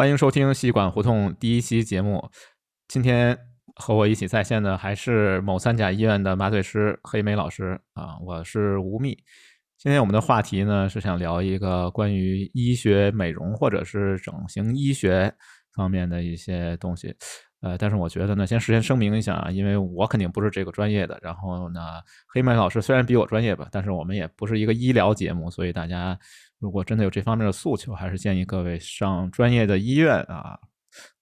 欢迎收听西管胡同第一期节目。今天和我一起在线的还是某三甲医院的麻醉师黑莓老师啊，我是吴宓。今天我们的话题呢是想聊一个关于医学美容或者是整形医学方面的一些东西。呃，但是我觉得呢，先事先声明一下啊，因为我肯定不是这个专业的。然后呢，黑莓老师虽然比我专业吧，但是我们也不是一个医疗节目，所以大家。如果真的有这方面的诉求，还是建议各位上专业的医院啊，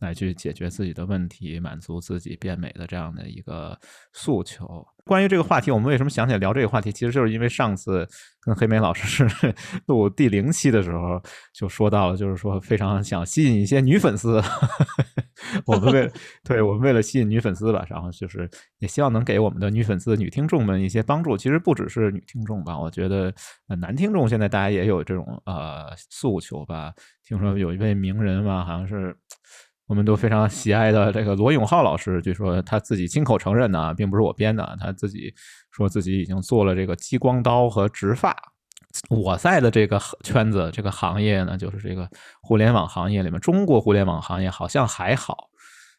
来去解决自己的问题，满足自己变美的这样的一个诉求。关于这个话题，我们为什么想起来聊这个话题？其实就是因为上次跟黑莓老师 录第零期的时候，就说到了，就是说非常想吸引一些女粉丝。我们为 对我们为了吸引女粉丝吧，然后就是也希望能给我们的女粉丝、女听众们一些帮助。其实不只是女听众吧，我觉得男听众现在大家也有这种呃诉求吧。听说有一位名人嘛，好像是。我们都非常喜爱的这个罗永浩老师，据说他自己亲口承认呢，并不是我编的，他自己说自己已经做了这个激光刀和植发。我在的这个圈子、这个行业呢，就是这个互联网行业里面，中国互联网行业好像还好，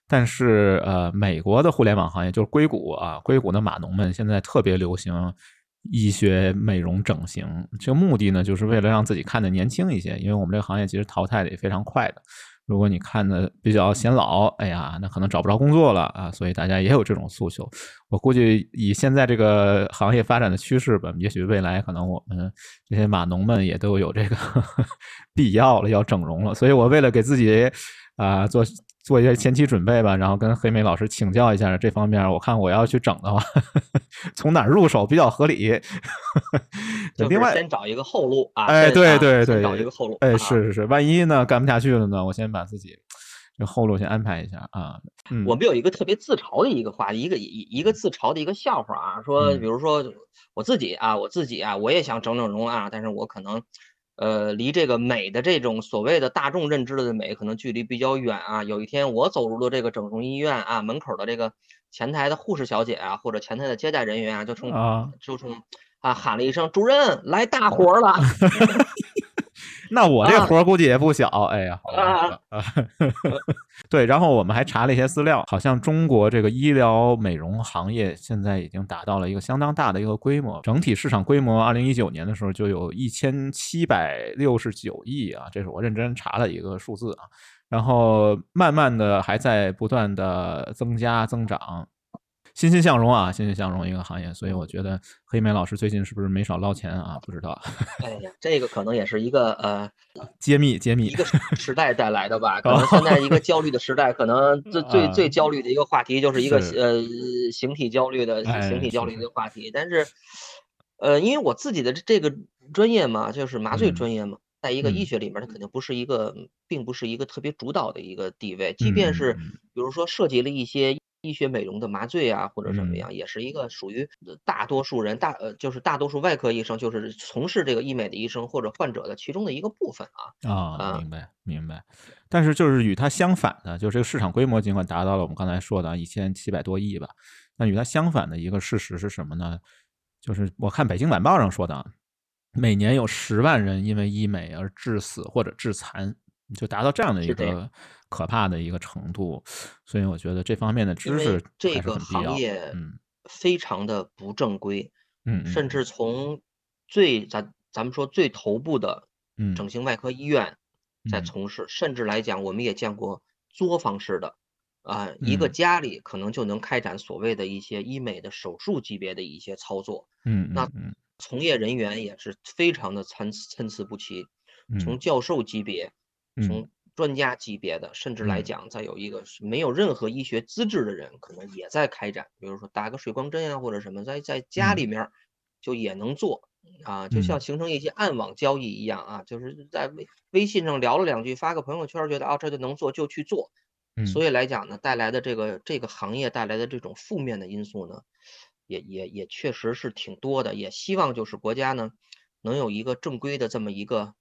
但是呃，美国的互联网行业就是硅谷啊，硅谷的码农们现在特别流行医学美容整形，这个目的呢，就是为了让自己看得年轻一些，因为我们这个行业其实淘汰的也非常快的。如果你看的比较显老，哎呀，那可能找不着工作了啊，所以大家也有这种诉求。我估计以现在这个行业发展的趋势吧，也许未来可能我们这些码农们也都有这个 必要了，要整容了。所以我为了给自己啊做。做一些前期准备吧，然后跟黑莓老师请教一下这方面。我看我要去整的话，从哪入手比较合理？另外，先找一个后路啊！哎，对对对，找一个后路。哎，是是是，万一呢干不下去了呢？我先把自己这后路先安排一下啊。我们有一个特别自嘲的一个话，一个一一个自嘲的一个笑话啊，说比如说我自己啊，我自己啊，我也想整整容啊，但是我可能。呃，离这个美的这种所谓的大众认知的美，可能距离比较远啊。有一天我走入了这个整容医院啊，门口的这个前台的护士小姐啊，或者前台的接待人员啊，就冲就冲啊喊了一声：“主任来大活了。” 那我这活估计也不小，哎呀，对，然后我们还查了一些资料，好像中国这个医疗美容行业现在已经达到了一个相当大的一个规模，整体市场规模，二零一九年的时候就有一千七百六十九亿啊，这是我认真查了一个数字啊，然后慢慢的还在不断的增加增长。欣欣向荣啊，欣欣向荣一个行业，所以我觉得黑莓老师最近是不是没少捞钱啊？不知道。哎呀，这个可能也是一个呃，揭秘揭秘，一个时代带来的吧。可能现在一个焦虑的时代，可能最 最最焦虑的一个话题就是一个呃形体焦虑的形体焦虑的话题。但是，呃，因为我自己的这个专业嘛，就是麻醉专业嘛，在一个医学里面，它肯定不是一个，并不是一个特别主导的一个地位。即便是比如说涉及了一些。医学美容的麻醉啊，或者什么样，也是一个属于大多数人大呃，就是大多数外科医生，就是从事这个医美的医生或者患者的其中的一个部分啊。啊，明白明白。但是就是与它相反的，就这个市场规模尽管达到了我们刚才说的一千七百多亿吧，那与它相反的一个事实是什么呢？就是我看北京晚报上说的，每年有十万人因为医美而致死或者致残。就达到这样的一个可怕的一个程度，所以我觉得这方面的知识这个行业嗯。非常的不正规，嗯，甚至。从最咱咱们说最头部的整形外科医院在从事，甚至来讲我们也见过作坊式的啊，一个家里可能就能开展所谓的一些医美的手术级别的一些操作，嗯，那从业人员也是非常的参参差不齐，从。教授级别。从专家级别的，甚至来讲，再有一个没有任何医学资质的人，可能也在开展，比如说打个水光针啊，或者什么，在在家里面就也能做啊，就像形成一些暗网交易一样啊，就是在微微信上聊了两句，发个朋友圈，觉得啊这就能做就去做。所以来讲呢，带来的这个这个行业带来的这种负面的因素呢，也也也确实是挺多的。也希望就是国家呢，能有一个正规的这么一个。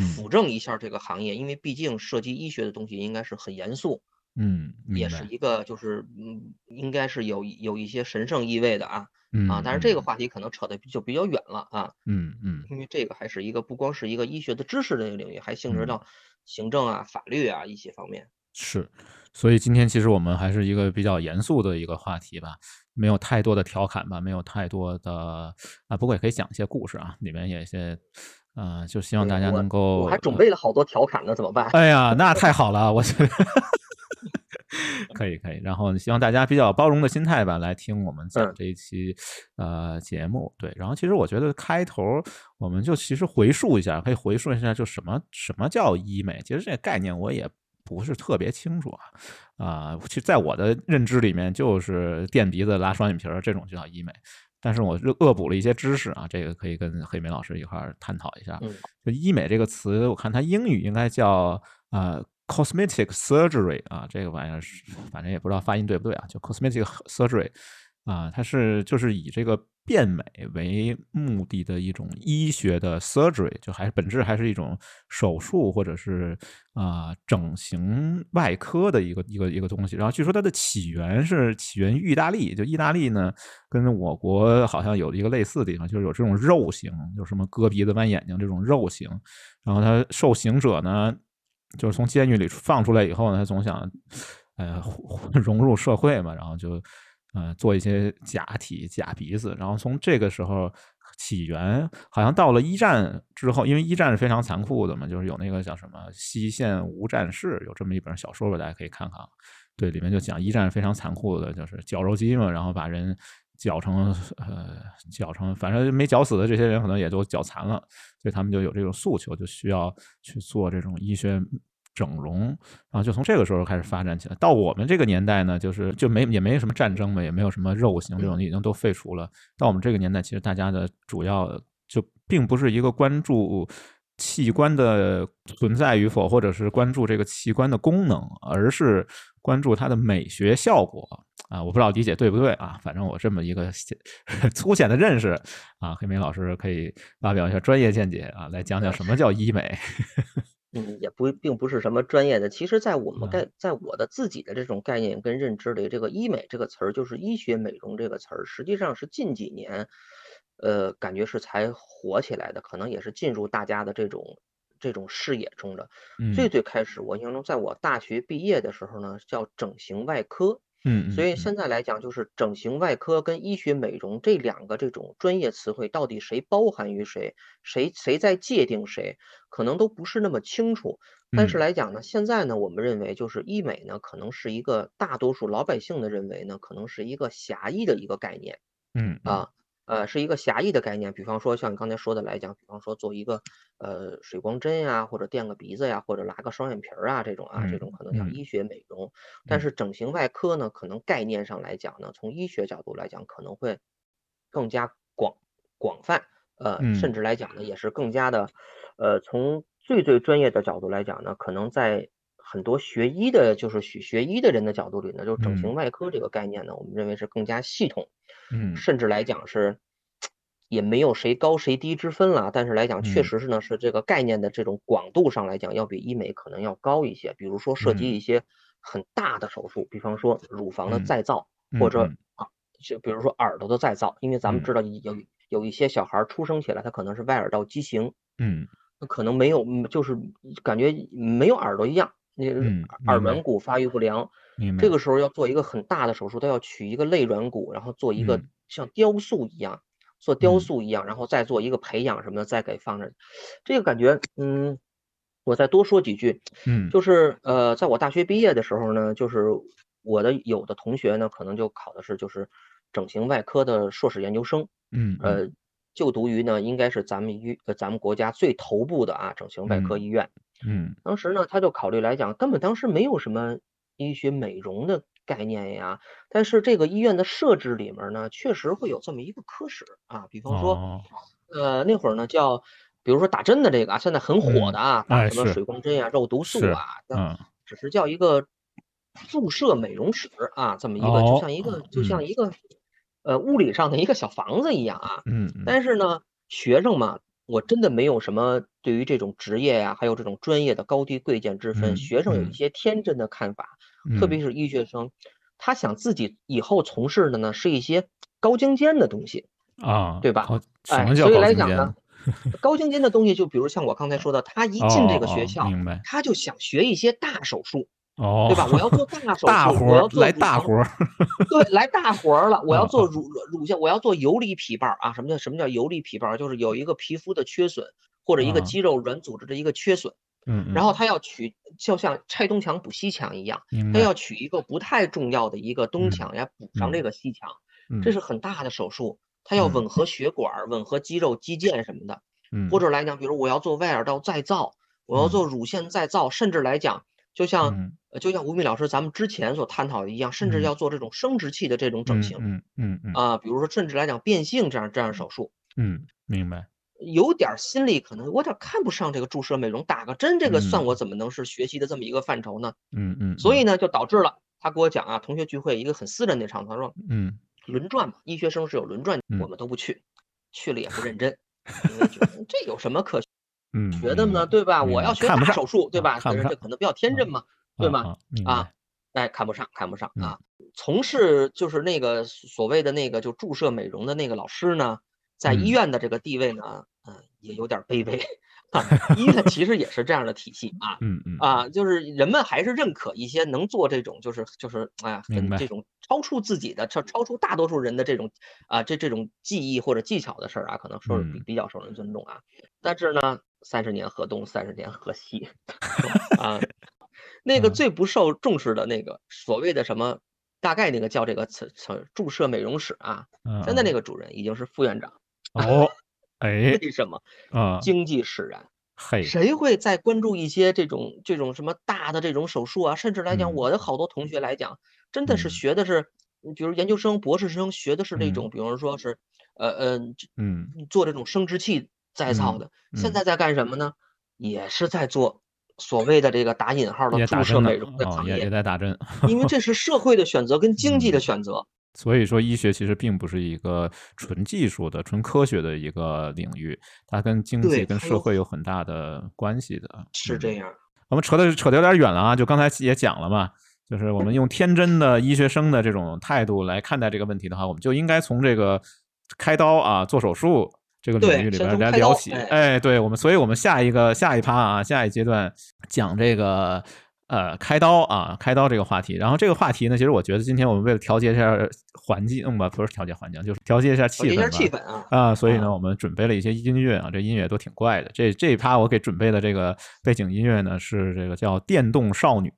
辅正一下这个行业，因为毕竟涉及医学的东西应该是很严肃，嗯，也是一个就是嗯，应该是有有一些神圣意味的啊，啊，但是这个话题可能扯的就比较远了啊，嗯嗯，因为这个还是一个不光是一个医学的知识的一个领域，还性质到行政啊、法律啊一些方面。是，所以今天其实我们还是一个比较严肃的一个话题吧，没有太多的调侃吧，没有太多的啊，不过也可以讲一些故事啊，里面有一些，呃，就希望大家能够。我还准备了好多调侃呢，怎么办？哎呀，那太好了，我觉得 可以可以。然后希望大家比较包容的心态吧，来听我们讲这一期呃节目。对，然后其实我觉得开头我们就其实回溯一下，可以回溯一下，就什么什么叫医美？其实这个概念我也。不是特别清楚啊，啊，其实在我的认知里面，就是垫鼻子、拉双眼皮儿这种就叫医美。但是我恶补了一些知识啊，这个可以跟黑莓老师一块儿探讨一下。就医美这个词，我看它英语应该叫呃 cosmetic surgery 啊，这个玩意儿是反正也不知道发音对不对啊，就 cosmetic surgery 啊，它是就是以这个。变美为目的的一种医学的 surgery，就还是本质还是一种手术或者是啊整形外科的一个一个一个东西。然后据说它的起源是起源于意大利，就意大利呢跟我国好像有一个类似的地方，就是有这种肉型，就什么割鼻子弯眼睛这种肉型。然后他受刑者呢，就是从监狱里放出来以后呢，他总想呃 融入社会嘛，然后就。呃，做一些假体、假鼻子，然后从这个时候起源，好像到了一战之后，因为一战是非常残酷的嘛，就是有那个叫什么《西线无战事》，有这么一本小说吧，大家可以看看。对，里面就讲一战非常残酷的，就是绞肉机嘛，然后把人绞成呃绞成，反正没绞死的这些人可能也都绞残了，所以他们就有这种诉求，就需要去做这种医学。整容，然后就从这个时候开始发展起来。到我们这个年代呢，就是就没也没什么战争嘛，也没有什么肉刑这种已经都废除了。到我们这个年代，其实大家的主要就并不是一个关注器官的存在与否，或者是关注这个器官的功能，而是关注它的美学效果啊。我不知道理解对不对啊？反正我这么一个 粗浅的认识啊，黑莓老师可以发表一下专业见解啊，来讲讲什么叫医美。嗯，也不并不是什么专业的。其实，在我们概，在我的自己的这种概念跟认知里，这个医美这个词儿，就是医学美容这个词儿，实际上是近几年，呃，感觉是才火起来的，可能也是进入大家的这种这种视野中的。最最开始，我印象中，在我大学毕业的时候呢，叫整形外科。嗯，所以现在来讲，就是整形外科跟医学美容这两个这种专业词汇，到底谁包含于谁，谁谁在界定谁，可能都不是那么清楚。但是来讲呢，现在呢，我们认为就是医美呢，可能是一个大多数老百姓的认为呢，可能是一个狭义的一个概念。嗯啊。呃，是一个狭义的概念，比方说像你刚才说的来讲，比方说做一个呃水光针呀，或者垫个鼻子呀，或者拉个双眼皮儿啊，这种啊，这种可能叫医学美容。但是整形外科呢，可能概念上来讲呢，从医学角度来讲，可能会更加广广泛，呃，甚至来讲呢，也是更加的，呃，从最最专业的角度来讲呢，可能在很多学医的，就是学学医的人的角度里呢，就整形外科这个概念呢，我们认为是更加系统。嗯，甚至来讲是，也没有谁高谁低之分了。但是来讲，确实是呢，是这个概念的这种广度上来讲，要比医美可能要高一些。比如说涉及一些很大的手术，比方说乳房的再造，或者啊，就比如说耳朵的再造。因为咱们知道有有一些小孩出生起来，他可能是外耳道畸形，嗯，那可能没有，就是感觉没有耳朵一样，那耳软骨发育不良。这个时候要做一个很大的手术，他要取一个肋软骨，然后做一个像雕塑一样，做雕塑一样，然后再做一个培养什么的，再给放着。这个感觉，嗯，我再多说几句，嗯，就是呃，在我大学毕业的时候呢，就是我的有的同学呢，可能就考的是就是整形外科的硕士研究生，嗯，呃，就读于呢，应该是咱们医呃咱们国家最头部的啊整形外科医院，嗯，当时呢，他就考虑来讲，根本当时没有什么。医学美容的概念呀，但是这个医院的设置里面呢，确实会有这么一个科室啊，比方说，呃，那会儿呢叫，比如说打针的这个啊，现在很火的啊，打什么水光针呀、肉毒素啊，嗯，只是叫一个注射美容室啊，这么一个，就像一个，就像一个，呃，物理上的一个小房子一样啊，嗯，但是呢，学生嘛。我真的没有什么对于这种职业呀，还有这种专业的高低贵贱之分。学生有一些天真的看法，特别是医学生，他想自己以后从事的呢是一些高精尖的东西啊，对吧？哎，所以来讲呢，高精尖的东西，就比如像我刚才说的，他一进这个学校，明白，他就想学一些大手术。哦，对吧？我要做 大手术，大活来大活儿，对，来大活儿了。我要做乳乳腺，我要做游离皮瓣啊。什么叫什么叫游离皮瓣？就是有一个皮肤的缺损，或者一个肌肉软组织的一个缺损。嗯，然后他要取，就像拆东墙补西墙一样，他要取一个不太重要的一个东墙呀，补上这个西墙。这是很大的手术，他要吻合血管、吻合肌肉肌腱什么的。嗯，或者来讲，比如我要做外耳道再造，我要做乳腺再造，甚至来讲。就像呃，就像吴敏老师咱们之前所探讨的一样，甚至要做这种生殖器的这种整形，嗯嗯嗯啊，比如说甚至来讲变性这样这样手术，嗯，明白。有点心理可能，我有点看不上这个注射美容，打个针这个算我怎么能是学习的这么一个范畴呢？嗯嗯。所以呢，就导致了他给我讲啊，同学聚会一个很私人的场合，他说，嗯，轮转嘛，医学生是有轮转，我们都不去，去了也不认真，因为觉得这有什么可 学的呢？对吧？我要学大手术，对吧？但是这可能比较天真嘛。对吗？啊，哎，看不上，看不上啊！从事就是那个所谓的那个就注射美容的那个老师呢，在医院的这个地位呢，嗯，也有点卑微。医院其实也是这样的体系啊，嗯嗯啊，就是人们还是认可一些能做这种就是就是哎很，这种超出自己的超超出大多数人的这种啊这这种技艺或者技巧的事儿啊，可能说是比比较受人尊重啊。但是呢，三十年河东，三十年河西 啊。那个最不受重视的那个所谓的什么，大概那个叫这个词词注射美容室啊，现在那个主任已经是副院长哦，哎，为什么啊？经济使然，嘿，谁会再关注一些这种这种什么大的这种手术啊？甚至来讲，我的好多同学来讲，真的是学的是，比如研究生、博士生学的是那种，比如说是，呃呃，嗯，做这种生殖器再造的，现在在干什么呢？也是在做。所谓的这个打引号的注射美容的行业也在打针，因为这是社会的选择跟经济的选择。所以说，医学其实并不是一个纯技术的、纯科学的一个领域，它跟经济、跟社会有很大的关系的。是这样。我们扯的扯的有点远了啊，就刚才也讲了嘛，就是我们用天真的医学生的这种态度来看待这个问题的话，我们就应该从这个开刀啊、做手术。这个领域里边来聊起，哎，对我们，所以我们下一个下一趴啊，下一阶段讲这个呃开刀啊，开刀这个话题。然后这个话题呢，其实我觉得今天我们为了调节一下环境，嗯吧，不是调节环境，就是调节一下气氛，气氛啊啊，所以呢，我们准备了一些音乐啊，这音乐都挺怪的。这这一趴我给准备的这个背景音乐呢，是这个叫电动少女。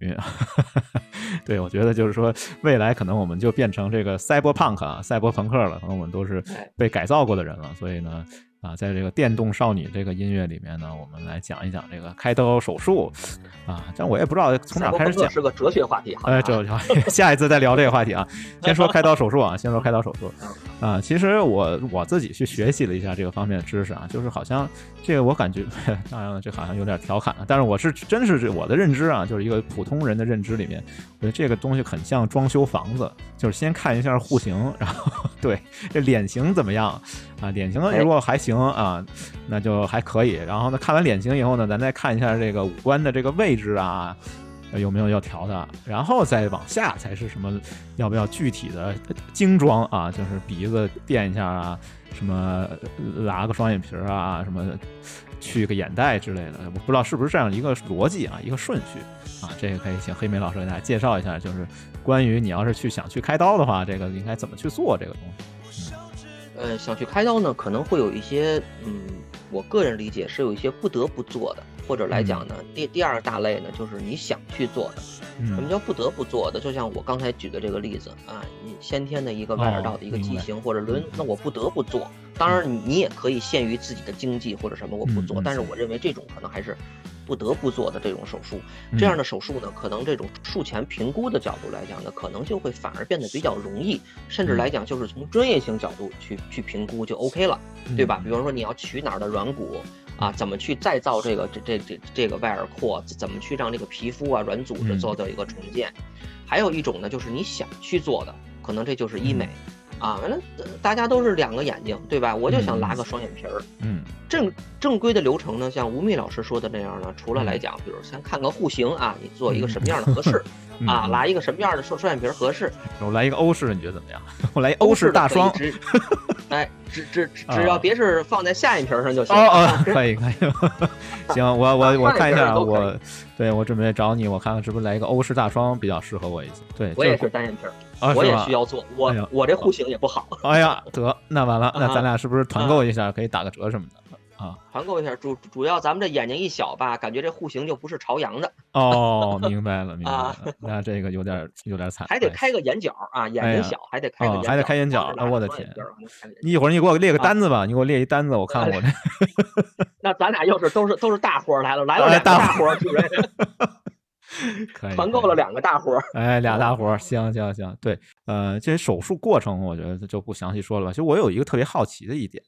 对，我觉得就是说，未来可能我们就变成这个赛博朋克啊，赛博朋克了，可能我们都是被改造过的人了，所以呢。啊，在这个电动少女这个音乐里面呢，我们来讲一讲这个开刀手术啊。但我也不知道从哪开始讲，是个哲学话题。哎，哲学话题，下一次再聊这个话题啊。先说开刀手术啊，先说开刀手术啊。其实我我自己去学习了一下这个方面的知识啊，就是好像这个我感觉，当然了，这好像有点调侃了。但是我是真是我的认知啊，就是一个普通人的认知里面，我觉得这个东西很像装修房子，就是先看一下户型，然后 对这脸型怎么样。啊，脸型如果还行啊，那就还可以。然后呢，看完脸型以后呢，咱再看一下这个五官的这个位置啊，有没有要调的。然后再往下才是什么，要不要具体的精装啊？就是鼻子垫一下啊，什么拉个双眼皮啊，什么去个眼袋之类的。我不知道是不是这样一个逻辑啊，一个顺序啊。这个可以请黑莓老师给大家介绍一下，就是关于你要是去想去开刀的话，这个应该怎么去做这个东西。呃，想去开刀呢，可能会有一些，嗯，我个人理解是有一些不得不做的，或者来讲呢，第第二大类呢，就是你想去做的。什么叫不得不做的？就像我刚才举的这个例子啊，你先天的一个外耳道的一个畸形或者轮，那我不得不做。当然，你也可以限于自己的经济或者什么，我不做。但是我认为这种可能还是。不得不做的这种手术，这样的手术呢，可能这种术前评估的角度来讲呢，可能就会反而变得比较容易，甚至来讲就是从专业性角度去去评估就 OK 了，对吧？比方说你要取哪儿的软骨啊，怎么去再造这个这这这这个外耳廓，怎么去让这个皮肤啊软组织做到一个重建？还有一种呢，就是你想去做的，可能这就是医美。啊，完了，大家都是两个眼睛，对吧？我就想拉个双眼皮儿。嗯，正正规的流程呢，像吴宓老师说的那样呢，除了来讲，比如先看个户型啊，你做一个什么样的合适 啊，拉一个什么样的双双眼皮合适。我来一个欧式，你觉得怎么样？我来一欧式大双。哎，只只只要别是放在下眼皮上就行。哦哦，可以可以。行，我 我我看一下，我对我准备找你，我看看是不是来一个欧式大双比较适合我一些。对，我也是单眼皮，我也需要做。我我这户型也不好。哎呀，得那完了，那咱俩是不是团购一下可以打个折什么的？啊，团购一下，主主要咱们这眼睛一小吧，感觉这户型就不是朝阳的。哦，明白了，明白了。那这个有点有点惨，还得开个眼角啊，眼睛小还得开个眼角，还得开眼角。我的天，你一会儿你给我列个单子吧，你给我列一单子，我 看我这。那咱俩要是都是都是大活来了，来了俩大活，主任。可以团购了两个大活儿。哎，俩大活儿，行行行，对，呃，这些手术过程我觉得就不详细说了吧。其实我有一个特别好奇的一点。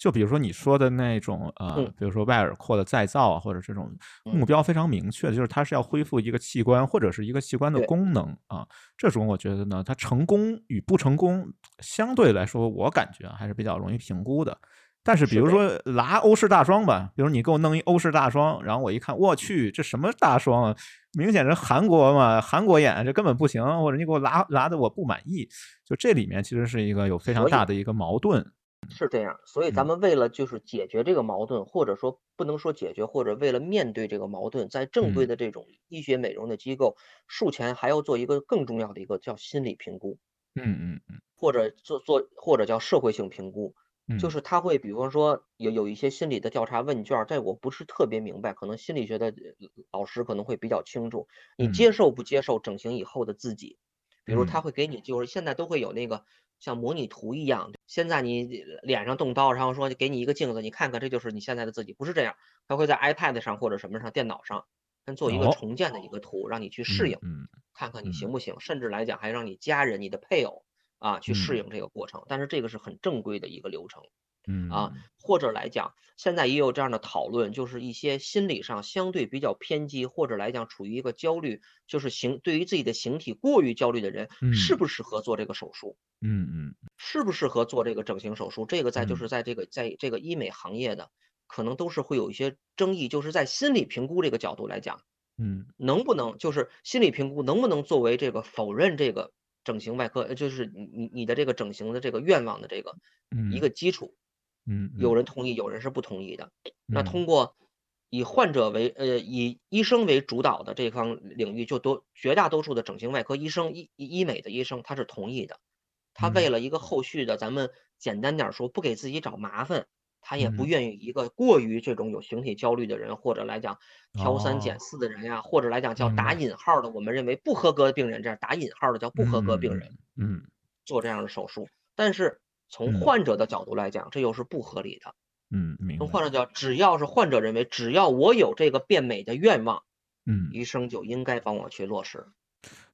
就比如说你说的那种呃，比如说外耳廓的再造啊，或者这种目标非常明确的，就是它是要恢复一个器官或者是一个器官的功能啊。这种我觉得呢，它成功与不成功相对来说，我感觉还是比较容易评估的。但是比如说拿欧式大双吧，比如你给我弄一欧式大双，然后我一看，我去，这什么大双啊？明显是韩国嘛，韩国演，这根本不行。或者你给我拉拉的我不满意，就这里面其实是一个有非常大的一个矛盾。是这样，所以咱们为了就是解决这个矛盾，或者说不能说解决，或者为了面对这个矛盾，在正规的这种医学美容的机构，术前还要做一个更重要的一个叫心理评估，嗯嗯嗯，或者做做或者叫社会性评估，就是他会比方说有有一些心理的调查问卷，这我不是特别明白，可能心理学的老师可能会比较清楚，你接受不接受整形以后的自己，比如他会给你就是现在都会有那个。像模拟图一样，现在你脸上动刀，然后说给你一个镜子，你看看这就是你现在的自己，不是这样，他会在 iPad 上或者什么上电脑上，先做一个重建的一个图，让你去适应，看看你行不行，甚至来讲还让你家人、你的配偶啊去适应这个过程，但是这个是很正规的一个流程。嗯啊，或者来讲，现在也有这样的讨论，就是一些心理上相对比较偏激，或者来讲处于一个焦虑，就是形对于自己的形体过于焦虑的人，适不适合做这个手术？嗯嗯，适不适合做这个整形手术？这个在就是在这个在这个医美行业的，可能都是会有一些争议，就是在心理评估这个角度来讲，嗯，能不能就是心理评估能不能作为这个否认这个整形外科，就是你你你的这个整形的这个愿望的这个一个基础？嗯，有人同意，有人是不同意的。那通过以患者为呃以医生为主导的这方领域，就多绝大多数的整形外科医生、医医美的医生，他是同意的。他为了一个后续的，咱们简单点说，不给自己找麻烦，他也不愿意一个过于这种有形体焦虑的人，或者来讲挑三拣四的人呀，或者来讲叫打引号的，我们认为不合格的病人，这样打引号的叫不合格病人，嗯，做这样的手术，但是。从患者的角度来讲，这又是不合理的。嗯，从患者角，只要是患者认为，只要我有这个变美的愿望，嗯，医生就应该帮我去落实。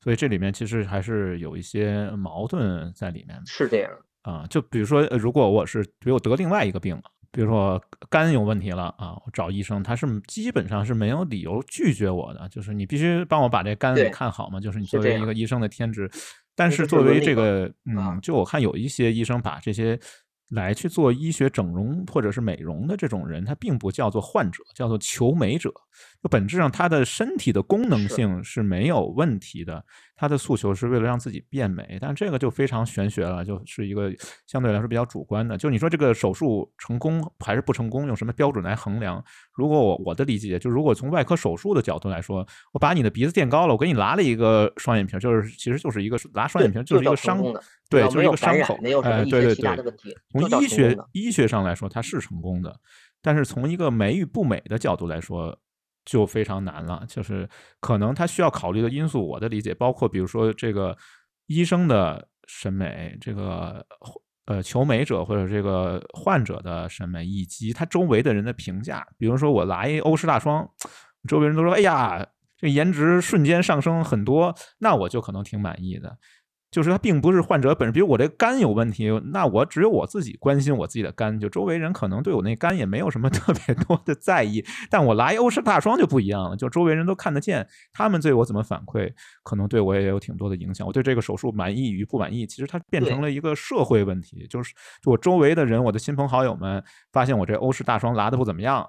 所以这里面其实还是有一些矛盾在里面。是这样啊，就比如说，如果我是比如我得另外一个病了，比如说肝有问题了啊，我找医生，他是基本上是没有理由拒绝我的，就是你必须帮我把这肝给看好嘛，就是你作为一个医生的天职。但是作为这个，嗯，就我看有一些医生把这些。来去做医学整容或者是美容的这种人，他并不叫做患者，叫做求美者。就本质上，他的身体的功能性是没有问题的，他的诉求是为了让自己变美。但这个就非常玄学了，就是一个相对来说比较主观的。就你说这个手术成功还是不成功，用什么标准来衡量？如果我我的理解，就如果从外科手术的角度来说，我把你的鼻子垫高了，我给你拉了一个双眼皮，就是其实就是一个拉双眼皮，就是一个伤。对，就是一个伤口，哎，对对对。从医学医学上来说，它是成功的，但是从一个美与不美的角度来说，就非常难了。就是可能他需要考虑的因素，我的理解包括，比如说这个医生的审美，这个呃求美者或者这个患者的审美，以及他周围的人的评价。比如说我来欧式大双，周围人都说：“哎呀，这颜值瞬间上升很多。”那我就可能挺满意的。就是它并不是患者本身，比如我这肝有问题，那我只有我自己关心我自己的肝，就周围人可能对我那肝也没有什么 特别多的在意。但我来欧式大双就不一样了，就周围人都看得见，他们对我怎么反馈，可能对我也有挺多的影响。我对这个手术满意与不满意，其实它变成了一个社会问题，就是就我周围的人，我的亲朋好友们发现我这欧式大双拉的不怎么样，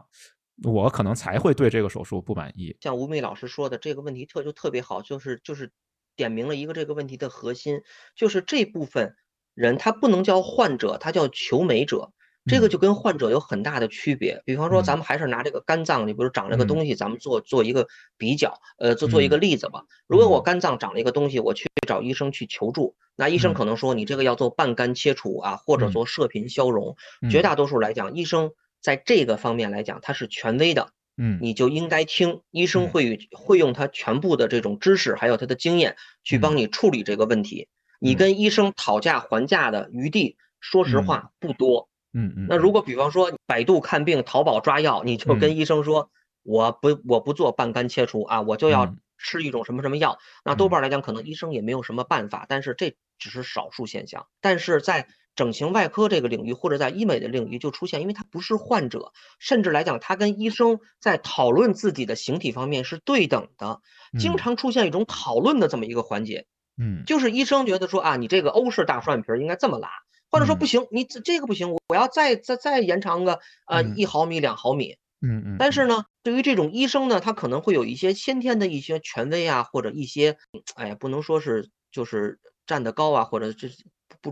我可能才会对这个手术不满意。像吴梅老师说的这个问题特就特别好，就是就是。点明了一个这个问题的核心，就是这部分人，他不能叫患者，他叫求美者。这个就跟患者有很大的区别。比方说，咱们还是拿这个肝脏，你比如长了个东西，咱们做做一个比较，呃，做做一个例子吧。如果我肝脏长了一个东西，我去找医生去求助，那医生可能说你这个要做半肝切除啊，或者做射频消融。绝大多数来讲，医生在这个方面来讲，他是权威的。嗯，你就应该听医生会会用他全部的这种知识，还有他的经验去帮你处理这个问题。你跟医生讨价还价的余地，说实话不多。嗯嗯。那如果比方说百度看病、淘宝抓药，你就跟医生说，我不我不做半干切除啊，我就要吃一种什么什么药。那多半来讲，可能医生也没有什么办法。但是这只是少数现象。但是在整形外科这个领域，或者在医美的领域就出现，因为他不是患者，甚至来讲，他跟医生在讨论自己的形体方面是对等的，经常出现一种讨论的这么一个环节。嗯，就是医生觉得说啊，你这个欧式大双眼皮应该这么拉，或者说不行，你这这个不行，我要再再再延长个呃一毫米两毫米。嗯嗯。但是呢，对于这种医生呢，他可能会有一些先天的一些权威啊，或者一些，哎呀，不能说是就是站得高啊，或者这。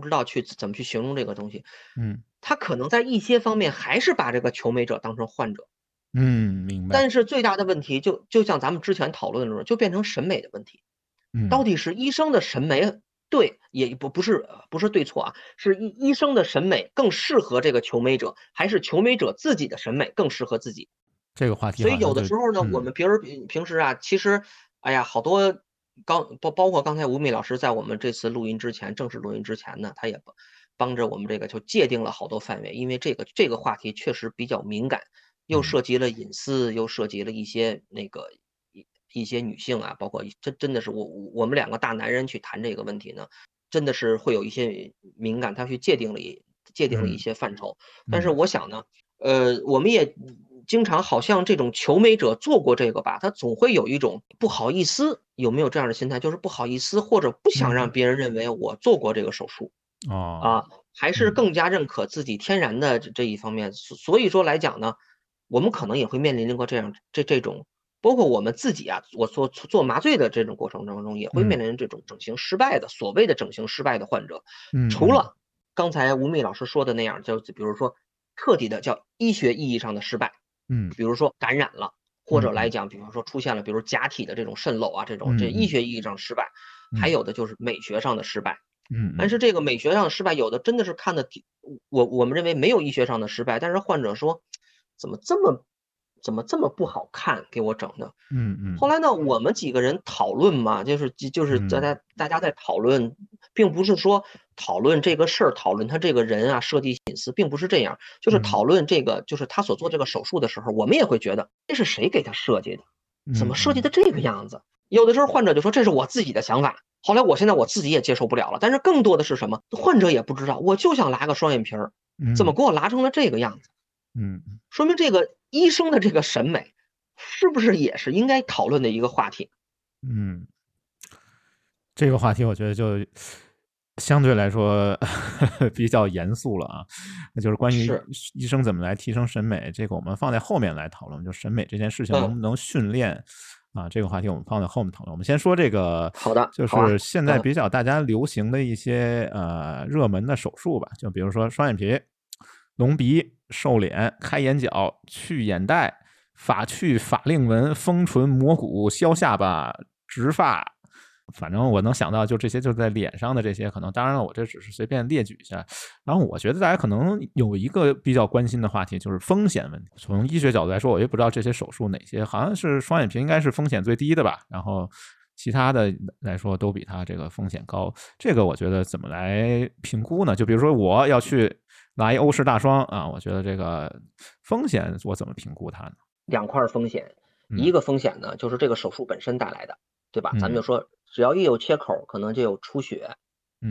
不知道去怎么去形容这个东西，嗯，他可能在一些方面还是把这个求美者当成患者，嗯，明白。但是最大的问题就就像咱们之前讨论的时候，就变成审美的问题，嗯，到底是医生的审美对，也不不是不是对错啊，是医医生的审美更适合这个求美者，还是求美者自己的审美更适合自己？这个话题，所以有的时候呢，我们平时平平时啊，其实，哎呀，好多。刚包包括刚才吴敏老师在我们这次录音之前，正式录音之前呢，他也帮着我们这个就界定了好多范围，因为这个这个话题确实比较敏感，又涉及了隐私，又涉及了一些那个一一些女性啊，包括真真的是我我们两个大男人去谈这个问题呢，真的是会有一些敏感，他去界定了一界定了一些范畴，但是我想呢，呃，我们也。经常好像这种求美者做过这个吧，他总会有一种不好意思，有没有这样的心态？就是不好意思，或者不想让别人认为我做过这个手术。哦啊，还是更加认可自己天然的这一方面。所以说来讲呢，我们可能也会面临过这样这这种，包括我们自己啊，我做做麻醉的这种过程当中，也会面临这种整形失败的所谓的整形失败的患者。嗯，除了刚才吴宓老师说的那样，就比如说彻底的叫医学意义上的失败。嗯，比如说感染了，或者来讲，比方说出现了，比如假体的这种渗漏啊，这种这医学意义上失败，还有的就是美学上的失败。嗯，但是这个美学上的失败，有的真的是看的，我我们认为没有医学上的失败，但是患者说，怎么这么。怎么这么不好看？给我整的。嗯嗯。后来呢，我们几个人讨论嘛，就是就是大家大家在讨论，并不是说讨论这个事儿，讨论他这个人啊，设计隐私，并不是这样，就是讨论这个，就是他所做这个手术的时候，我们也会觉得这是谁给他设计的？怎么设计的这个样子？有的时候患者就说这是我自己的想法。后来我现在我自己也接受不了了。但是更多的是什么？患者也不知道，我就想拉个双眼皮儿，怎么给我拉成了这个样子？嗯，说明这个医生的这个审美，是不是也是应该讨论的一个话题？嗯，这个话题我觉得就相对来说 比较严肃了啊。那就是关于医生怎么来提升审美，这个我们放在后面来讨论。就审美这件事情能不能训练啊？这个话题我们放在后面讨论。我们先说这个，好的，就是现在比较大家流行的一些呃热门的手术吧，就比如说双眼皮。隆鼻、瘦脸、开眼角、去眼袋、法去法令纹、丰唇、磨骨、削下巴、植发，反正我能想到就这些，就是在脸上的这些，可能当然了，我这只是随便列举一下。然后我觉得大家可能有一个比较关心的话题，就是风险问题。从医学角度来说，我也不知道这些手术哪些，好像是双眼皮应该是风险最低的吧。然后其他的来说都比它这个风险高。这个我觉得怎么来评估呢？就比如说我要去。拿一欧式大双啊，我觉得这个风险我怎么评估它呢？两块风险，一个风险呢就是这个手术本身带来的，对吧？咱们就说，只要一有切口，可能就有出血，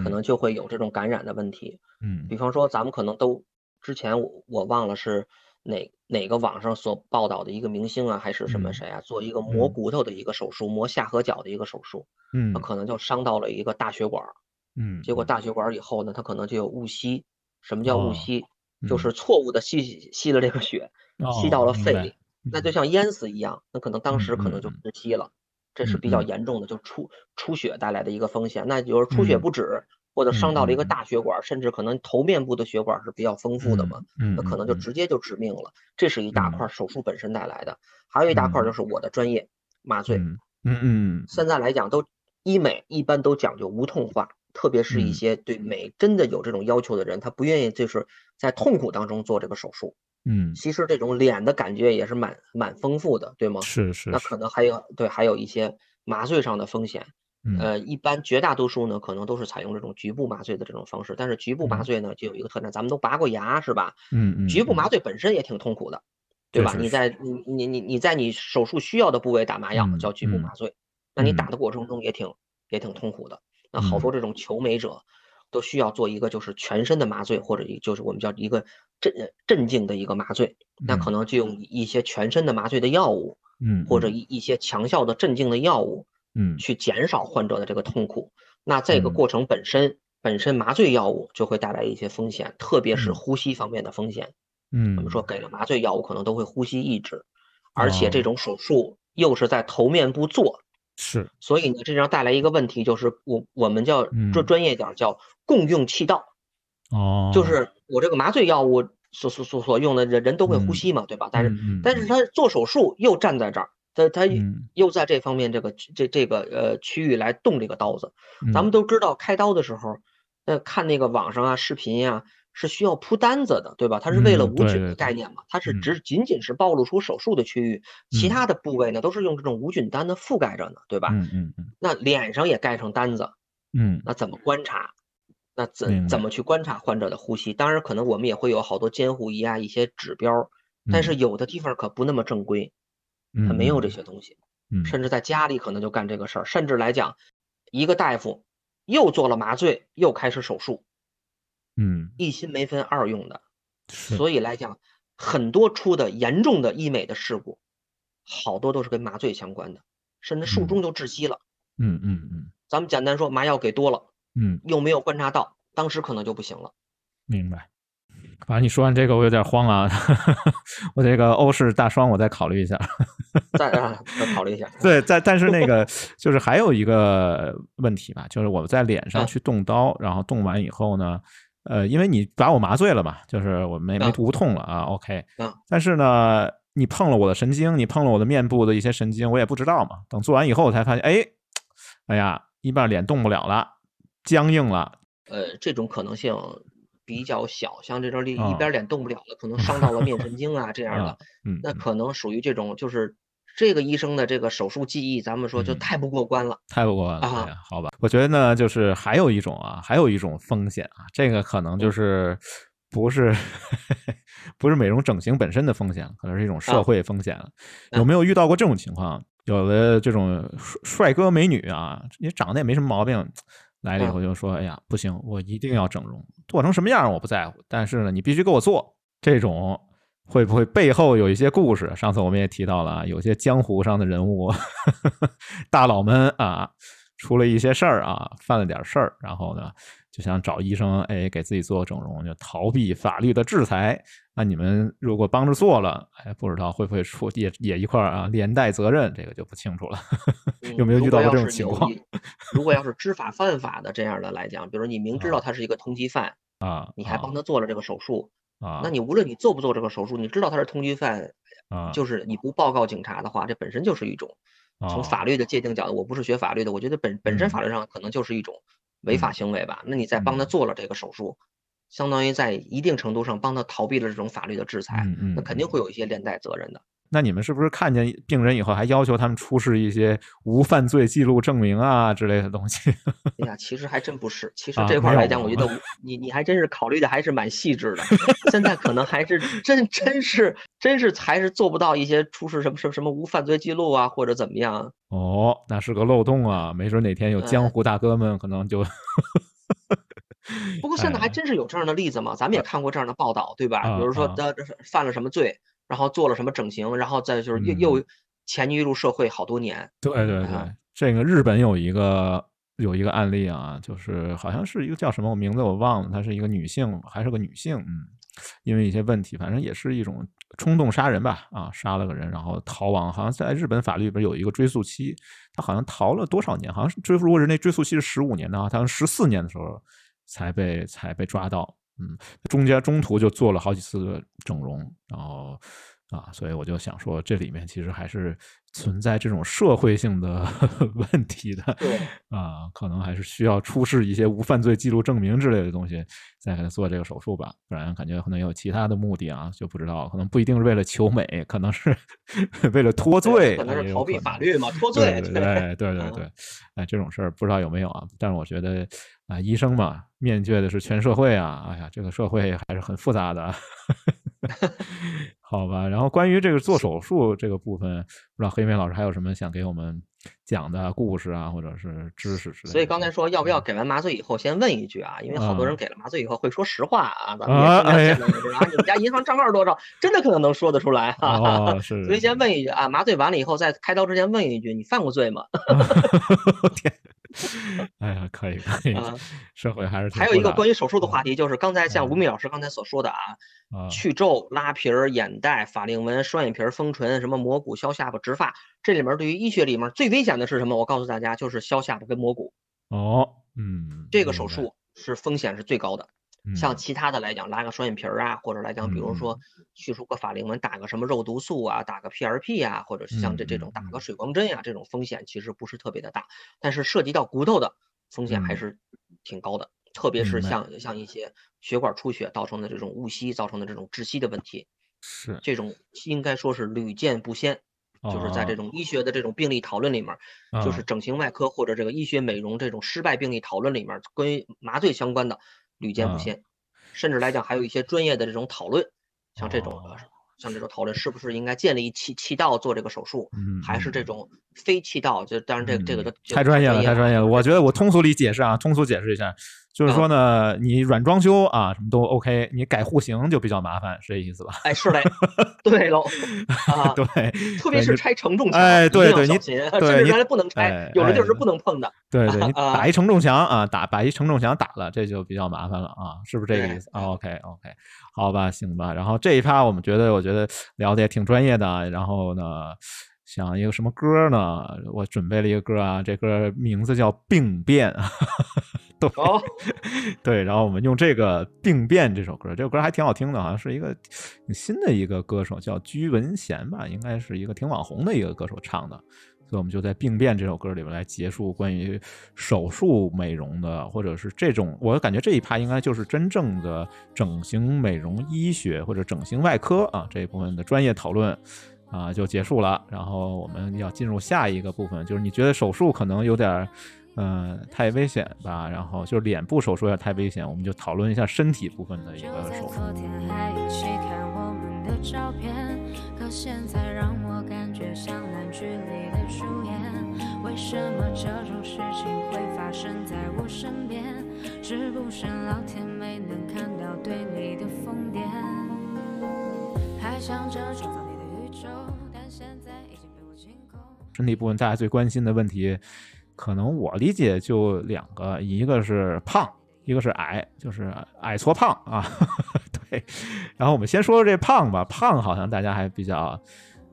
可能就会有这种感染的问题。嗯，比方说咱们可能都之前我我忘了是哪哪个网上所报道的一个明星啊，还是什么谁啊，做一个磨骨头的一个手术，磨下颌角的一个手术，嗯，可能就伤到了一个大血管，嗯，结果大血管以后呢，他可能就有误吸。什么叫误吸？就是错误的吸吸了这个血，吸到了肺里，那就像淹死一样。那可能当时可能就窒息了，这是比较严重的，就出出血带来的一个风险。那就是出血不止，或者伤到了一个大血管，甚至可能头面部的血管是比较丰富的嘛，那可能就直接就致命了。这是一大块手术本身带来的，还有一大块就是我的专业麻醉。嗯嗯，现在来讲都医美一般都讲究无痛化，特别是一些对美真的有这种要求的人，他不愿意就是在痛苦当中做这个手术。嗯，其实这种脸的感觉也是蛮蛮丰富的，对吗？是是。那可能还有对，还有一些麻醉上的风险。呃，一般绝大多数呢，可能都是采用这种局部麻醉的这种方式。但是局部麻醉呢，就有一个特点，咱们都拔过牙，是吧？嗯嗯。局部麻醉本身也挺痛苦的，对吧？你在你你你你在你手术需要的部位打麻药叫局部麻醉，那你打的过程中也挺也挺痛苦的。那好多这种求美者都需要做一个就是全身的麻醉，或者就是我们叫一个镇镇静的一个麻醉，那可能就用一些全身的麻醉的药物，嗯，或者一一些强效的镇静的药物。嗯，去减少患者的这个痛苦，那这个过程本身本身麻醉药物就会带来一些风险，特别是呼吸方面的风险。嗯，我们说给了麻醉药物可能都会呼吸抑制，而且这种手术又是在头面部做，是，所以呢，这样带来一个问题就是我我们叫专专业点叫共用气道。哦，就是我这个麻醉药物所所所所用的人人都会呼吸嘛，对吧？但是但是他做手术又站在这儿。他他又在这方面这个这这个呃区域来动这个刀子，咱们都知道开刀的时候，那看那个网上啊视频呀是需要铺单子的，对吧？它是为了无菌的概念嘛，它是只仅仅是暴露出手术的区域，其他的部位呢都是用这种无菌单的覆盖着呢，对吧？嗯嗯嗯。那脸上也盖上单子，嗯，那怎么观察？那怎怎么去观察患者的呼吸？当然可能我们也会有好多监护仪啊一些指标，但是有的地方可不那么正规。他没有这些东西，甚至在家里可能就干这个事儿，甚至来讲，一个大夫又做了麻醉，又开始手术，嗯，一心没分二用的，所以来讲，很多出的严重的医美的事故，好多都是跟麻醉相关的，甚至术中就窒息了，嗯嗯嗯，咱们简单说，麻药给多了，嗯，又没有观察到，当时可能就不行了，明白。反正你说完这个，我有点慌啊！我这个欧式大双，我再考虑一下。再再考虑一下。对，但但是那个就是还有一个问题吧，就是我在脸上去动刀，然后动完以后呢，呃，因为你把我麻醉了嘛，就是我没没无痛了啊，OK。嗯。但是呢，你碰了我的神经，你碰了我的面部的一些神经，我也不知道嘛。等做完以后，我才发现，哎，哎呀，一半脸动不了了，僵硬了。呃，这种可能性。比较小，像这种一一边脸动不了了，可能伤到了面神经啊这样的，那可能属于这种，就是这个医生的这个手术技艺，咱们说就太不过关了，太不过关了啊。好吧，我觉得呢，就是还有一种啊，还有一种风险啊，这个可能就是不是 不是美容整形本身的风险，可能是一种社会风险了。有没有遇到过这种情况？有的这种帅哥美女啊，你长得也没什么毛病。来了以后就说：“哎呀，不行，我一定要整容，做成什么样我不在乎，但是呢，你必须给我做。这种会不会背后有一些故事？上次我们也提到了啊，有些江湖上的人物，大佬们啊，出了一些事儿啊，犯了点事儿，然后呢。”就想找医生，哎，给自己做整容，就逃避法律的制裁。那你们如果帮着做了，哎，不知道会不会出也也一块儿啊，连带责任，这个就不清楚了。有没有遇到过这种情况？如果要是知法犯法的这样的来讲，比如你明知道他是一个通缉犯啊，你还帮他做了这个手术啊，那你无论你做不做这个手术，你知道他是通缉犯啊，就是你不报告警察的话，这本身就是一种从法律的界定角度，我不是学法律的，我觉得本本身法律上可能就是一种。违法行为吧？那你再帮他做了这个手术，相当于在一定程度上帮他逃避了这种法律的制裁，那肯定会有一些连带责任的。那你们是不是看见病人以后还要求他们出示一些无犯罪记录证明啊之类的东西？哎呀，其实还真不是。其实这块来讲，我觉得 你你还真是考虑的还是蛮细致的。现在可能还是真真是真是还是做不到一些出示什么什么什么无犯罪记录啊或者怎么样。哦，那是个漏洞啊！没准哪天有江湖大哥们可能就。不过现在还真是有这样的例子嘛？咱们也看过这样的报道，对吧？比如说他犯了什么罪。然后做了什么整形，然后再就是又又潜入入社会好多年。对对对，这个日本有一个有一个案例啊，就是好像是一个叫什么，我名字我忘了，她是一个女性，还是个女性，嗯，因为一些问题，反正也是一种冲动杀人吧，啊，杀了个人，然后逃亡，好像在日本法律里边有一个追诉期，他好像逃了多少年，好像是追，如果人那追诉期是十五年的话，他十四年的时候才被才被抓到。嗯，中间中途就做了好几次整容，然后啊，所以我就想说，这里面其实还是存在这种社会性的 问题的。对啊，可能还是需要出示一些无犯罪记录证明之类的东西，再给他做这个手术吧，不然感觉可能有其他的目的啊，就不知道，可能不一定是为了求美，可能是 为了脱罪，可能是逃避法律嘛，脱罪。对对对对对，哎，这种事儿不知道有没有啊？但是我觉得。啊，医生嘛，面对的是全社会啊！哎呀，这个社会还是很复杂的，好吧。然后关于这个做手术这个部分，不知道黑妹老师还有什么想给我们讲的故事啊，或者是知识之类的。所以刚才说要不要给完麻醉以后先问一句啊？因为好多人给了麻醉以后会说实话啊，咱们啊，你们家银行账号多少？真的可能能说得出来 哈。是。所以先问一句啊，麻醉完了以后，在开刀之前问一句，你犯过罪吗？天。哎呀，可以可以，社会还是还有一个关于手术的话题，就是刚才像吴敏老师刚才所说的啊，去皱、拉皮儿、眼袋、法令纹、双眼皮、丰唇、什么磨骨、削下巴、植发，这里面对于医学里面最危险的是什么？我告诉大家，就是削下巴跟磨骨。哦，嗯，这个手术是风险是最高的。像其他的来讲，拉个双眼皮儿啊，或者来讲，比如说去除个法令纹，打个什么肉毒素啊，打个 PRP 啊，或者是像这这种打个水光针呀，这种风险其实不是特别的大。但是涉及到骨头的风险还是挺高的，特别是像像一些血管出血造成的这种误吸造成的这种窒息的问题，是这种应该说是屡见不鲜。就是在这种医学的这种病例讨论里面，就是整形外科或者这个医学美容这种失败病例讨论里面，关于麻醉相关的。屡见不鲜，甚至来讲还有一些专业的这种讨论，像这种，像这种讨论是不是应该建立气气道做这个手术，还是这种非气道？就当然这个这个太专业了，太专业了。我觉得我通俗理解释啊，通俗解释一下。就是说呢，你软装修啊，什么都 OK，你改户型就比较麻烦，是这意思吧？哎，是嘞，对喽，啊，对，特别是拆承重墙，哎，对对，你对，原来不能拆，有的地儿是不能碰的。对对，你打一承重墙啊，打把一承重墙打了，这就比较麻烦了啊，是不是这个意思？OK OK，好吧，行吧。然后这一趴我们觉得，我觉得聊的也挺专业的。然后呢？想一个什么歌呢？我准备了一个歌啊，这歌名字叫《病变》，对，对，然后我们用这个《病变》这首歌，这首歌还挺好听的，好像是一个新的一个歌手叫居文贤吧，应该是一个挺网红的一个歌手唱的，所以我们就在《病变》这首歌里面来结束关于手术美容的，或者是这种，我感觉这一趴应该就是真正的整形美容医学或者整形外科啊这一部分的专业讨论。啊就结束了。然后我们要进入下一个部分就是你觉得手术可能有点嗯太危险吧然后就脸部手术有点太危险我们就讨论一下身体部分的一个手术。昨天还一起看我们的照片可现在让我感觉像烂剧里的主演为什么这种事情会发生在我身边？是不是老天没能看到对你的疯癫。还像这种身体部分大家最关心的问题，可能我理解就两个，一个是胖，一个是矮，就是矮矬胖啊。对，然后我们先说说这胖吧，胖好像大家还比较，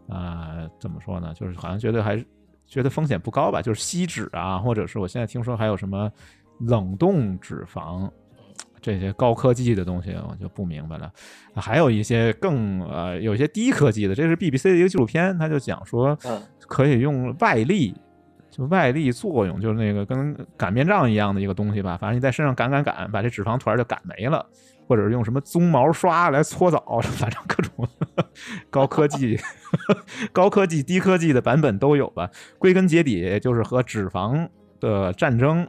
呃，怎么说呢？就是好像觉得还觉得风险不高吧，就是吸脂啊，或者是我现在听说还有什么冷冻脂肪。这些高科技的东西我就不明白了，还有一些更呃，有些低科技的。这是 BBC 的一个纪录片，他就讲说，可以用外力，就外力作用，就是那个跟擀面杖一样的一个东西吧。反正你在身上擀擀擀，把这脂肪团就擀没了，或者是用什么鬃毛刷来搓澡，反正各种高科技、高科技、低科技的版本都有吧。归根结底就是和脂肪的战争。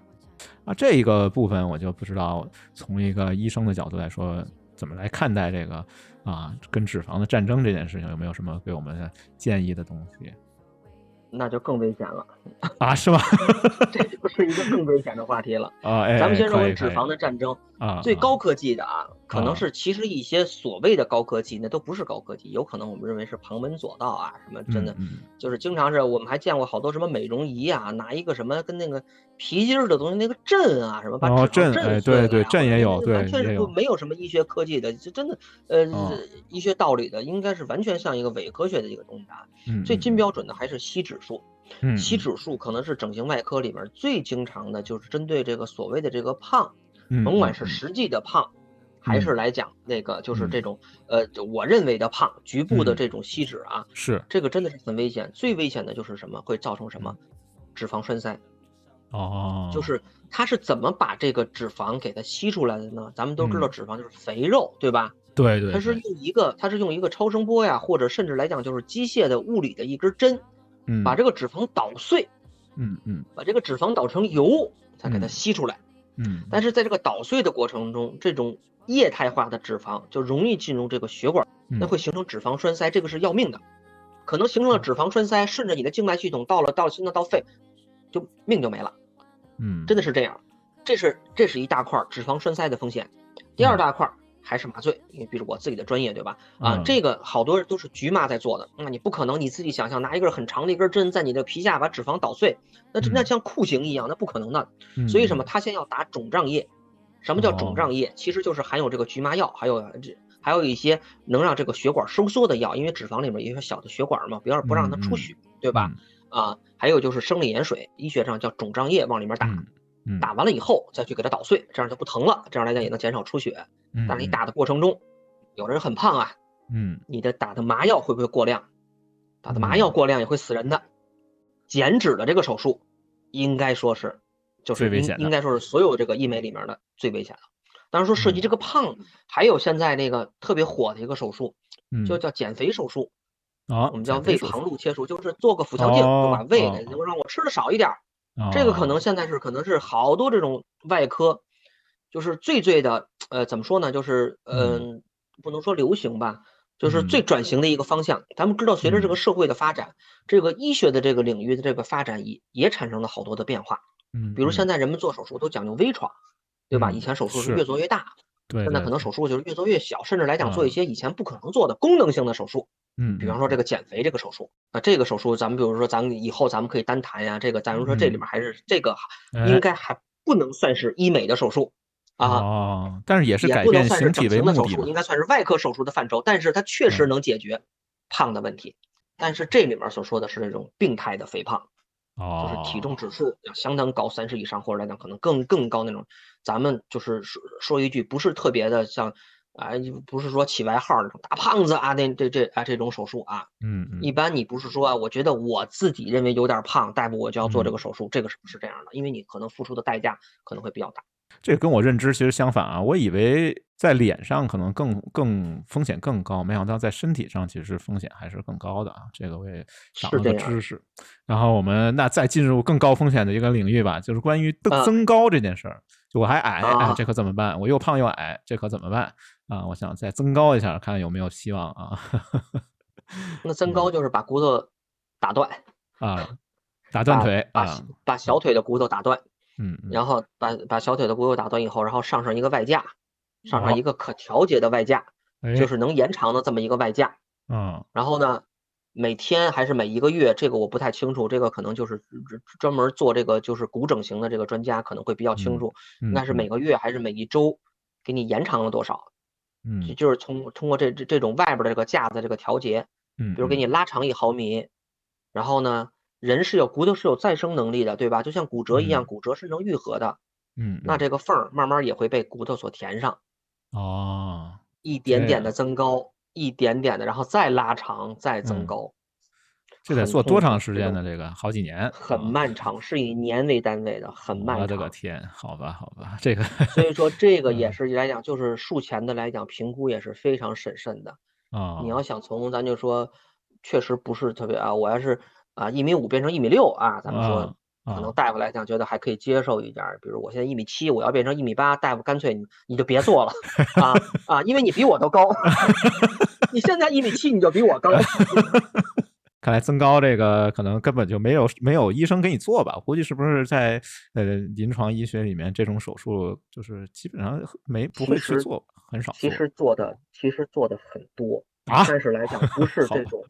啊，这一个部分我就不知道，从一个医生的角度来说，怎么来看待这个啊，跟脂肪的战争这件事情，有没有什么给我们建议的东西？那就更危险了啊，是吗？这就是一个更危险的话题了啊！咱们先说脂肪的战争啊，最高科技的啊，可能是其实一些所谓的高科技，那都不是高科技，有可能我们认为是旁门左道啊，什么真的就是经常是我们还见过好多什么美容仪啊，拿一个什么跟那个皮筋儿的东西，那个震啊什么把脂肪震对对震也有，对，完全是不没有什么医学科技的，就真的呃医学道理的，应该是完全像一个伪科学的一个东西啊。最金标准的还是吸脂术。吸脂术可能是整形外科里面最经常的，就是针对这个所谓的这个胖，甭管是实际的胖，还是来讲那个就是这种呃，我认为的胖，局部的这种吸脂啊，是这个真的是很危险。最危险的就是什么？会造成什么？脂肪栓塞。哦，就是它是怎么把这个脂肪给它吸出来的呢？咱们都知道脂肪就是肥肉，对吧？对对。它是用一个，它是用一个超声波呀，或者甚至来讲就是机械的物理的一根针，嗯，把这个脂肪捣碎，嗯嗯，把这个脂肪捣成油，再给它吸出来，嗯。但是在这个捣碎的过程中，这种液态化的脂肪就容易进入这个血管，那会形成脂肪栓塞，这个是要命的，可能形成了脂肪栓塞，顺着你的静脉系统到了到心脏到肺，就命就没了。嗯，真的是这样，这是这是一大块脂肪栓塞的风险。第二大块还是麻醉，因为比如我自己的专业，对吧？啊，这个好多人都是局麻在做的，那你不可能你自己想象拿一根很长的一根针在你的皮下把脂肪捣碎，那那像酷刑一样，那不可能的。所以什么？他先要打肿胀液。什么叫肿胀液？其实就是含有这个局麻药，还有这还有一些能让这个血管收缩的药，因为脂肪里面有些小的血管嘛，不要不让它出血，对吧？啊，还有就是生理盐水，医学上叫肿胀液，往里面打，打完了以后再去给它捣碎，这样就不疼了。这样来讲也能减少出血。但是你打的过程中，有的人很胖啊，嗯，你的打的麻药会不会过量？打的麻药过量也会死人的。减脂的这个手术，应该说是，就是应应该说是所有这个医美里面的最危险的。当然说涉及这个胖，还有现在那个特别火的一个手术，就叫减肥手术。啊，我们叫胃旁路切除，就是做个腹腔镜，就把胃给就让我吃的少一点。这个可能现在是可能是好多这种外科，就是最最的呃怎么说呢？就是嗯，不能说流行吧，就是最转型的一个方向。咱们知道，随着这个社会的发展，这个医学的这个领域的这个发展也也产生了好多的变化。嗯，比如现在人们做手术都讲究微创，对吧？以前手术是越做越大。对，现在可能手术就是越做越小，甚至来讲做一些以前不可能做的功能性的手术。嗯，比方说这个减肥这个手术，那这个手术咱们比如说咱们以后咱们可以单谈呀。这个假如说这里面还是这个应该还不能算是医美的手术啊。哦，但是也是改变形体为目的。应该算是外科手术的范畴，但是它确实能解决胖的问题。但是这里面所说的是那种病态的肥胖。就是体重指数要相当高，三十以上，或者来讲可能更更高那种。咱们就是说说一句，不是特别的像啊，不是说起外号那种大胖子啊，那这这啊这种手术啊，嗯，一般你不是说啊，我觉得我自己认为有点胖，大夫我就要做这个手术，这个是不是这样的？因为你可能付出的代价可能会比较大。这跟我认知其实相反啊，我以为在脸上可能更更风险更高，没想到在身体上其实风险还是更高的啊。这个我也长了个知识。然后我们那再进入更高风险的一个领域吧，就是关于增增高这件事儿。就我还矮，哎，这可怎么办？我又胖又矮，这可怎么办啊？我想再增高一下，看有没有希望啊。那增高就是把骨头打断啊，打断腿啊，把小腿的骨头打断。嗯，然后把把小腿的骨头打断以后，然后上上一个外架，上上一个可调节的外架，就是能延长的这么一个外架。嗯，然后呢，每天还是每一个月，这个我不太清楚，这个可能就是专门做这个就是骨整形的这个专家可能会比较清楚，应该是每个月还是每一周给你延长了多少？嗯，就是通通过这这这种外边的这个架子这个调节，嗯，比如给你拉长一毫米，然后呢。人是有骨头是有再生能力的，对吧？就像骨折一样，骨折是能愈合的。嗯，那这个缝儿慢慢也会被骨头所填上。哦，一点点的增高，一点点的，然后再拉长，再增高。这得做多长时间呢？这个好几年。很漫长，是以年为单位的，很漫长。我的个天，好吧，好吧，这个。所以说，这个也是来讲，就是术前的来讲，评估也是非常审慎的。啊，你要想从咱就说，确实不是特别啊，我要是。啊，一米五变成一米六啊，咱们说可能大夫来讲觉得还可以接受一点。比如我现在一米七，我要变成一米八，大夫干脆你你就别做了 啊啊，因为你比我都高。你现在一米七，你就比我高。看来增高这个可能根本就没有没有医生给你做吧？估计是不是在呃临床医学里面这种手术就是基本上没不会去做，很少。其实做的其实做的很多啊，但是来讲不是这种。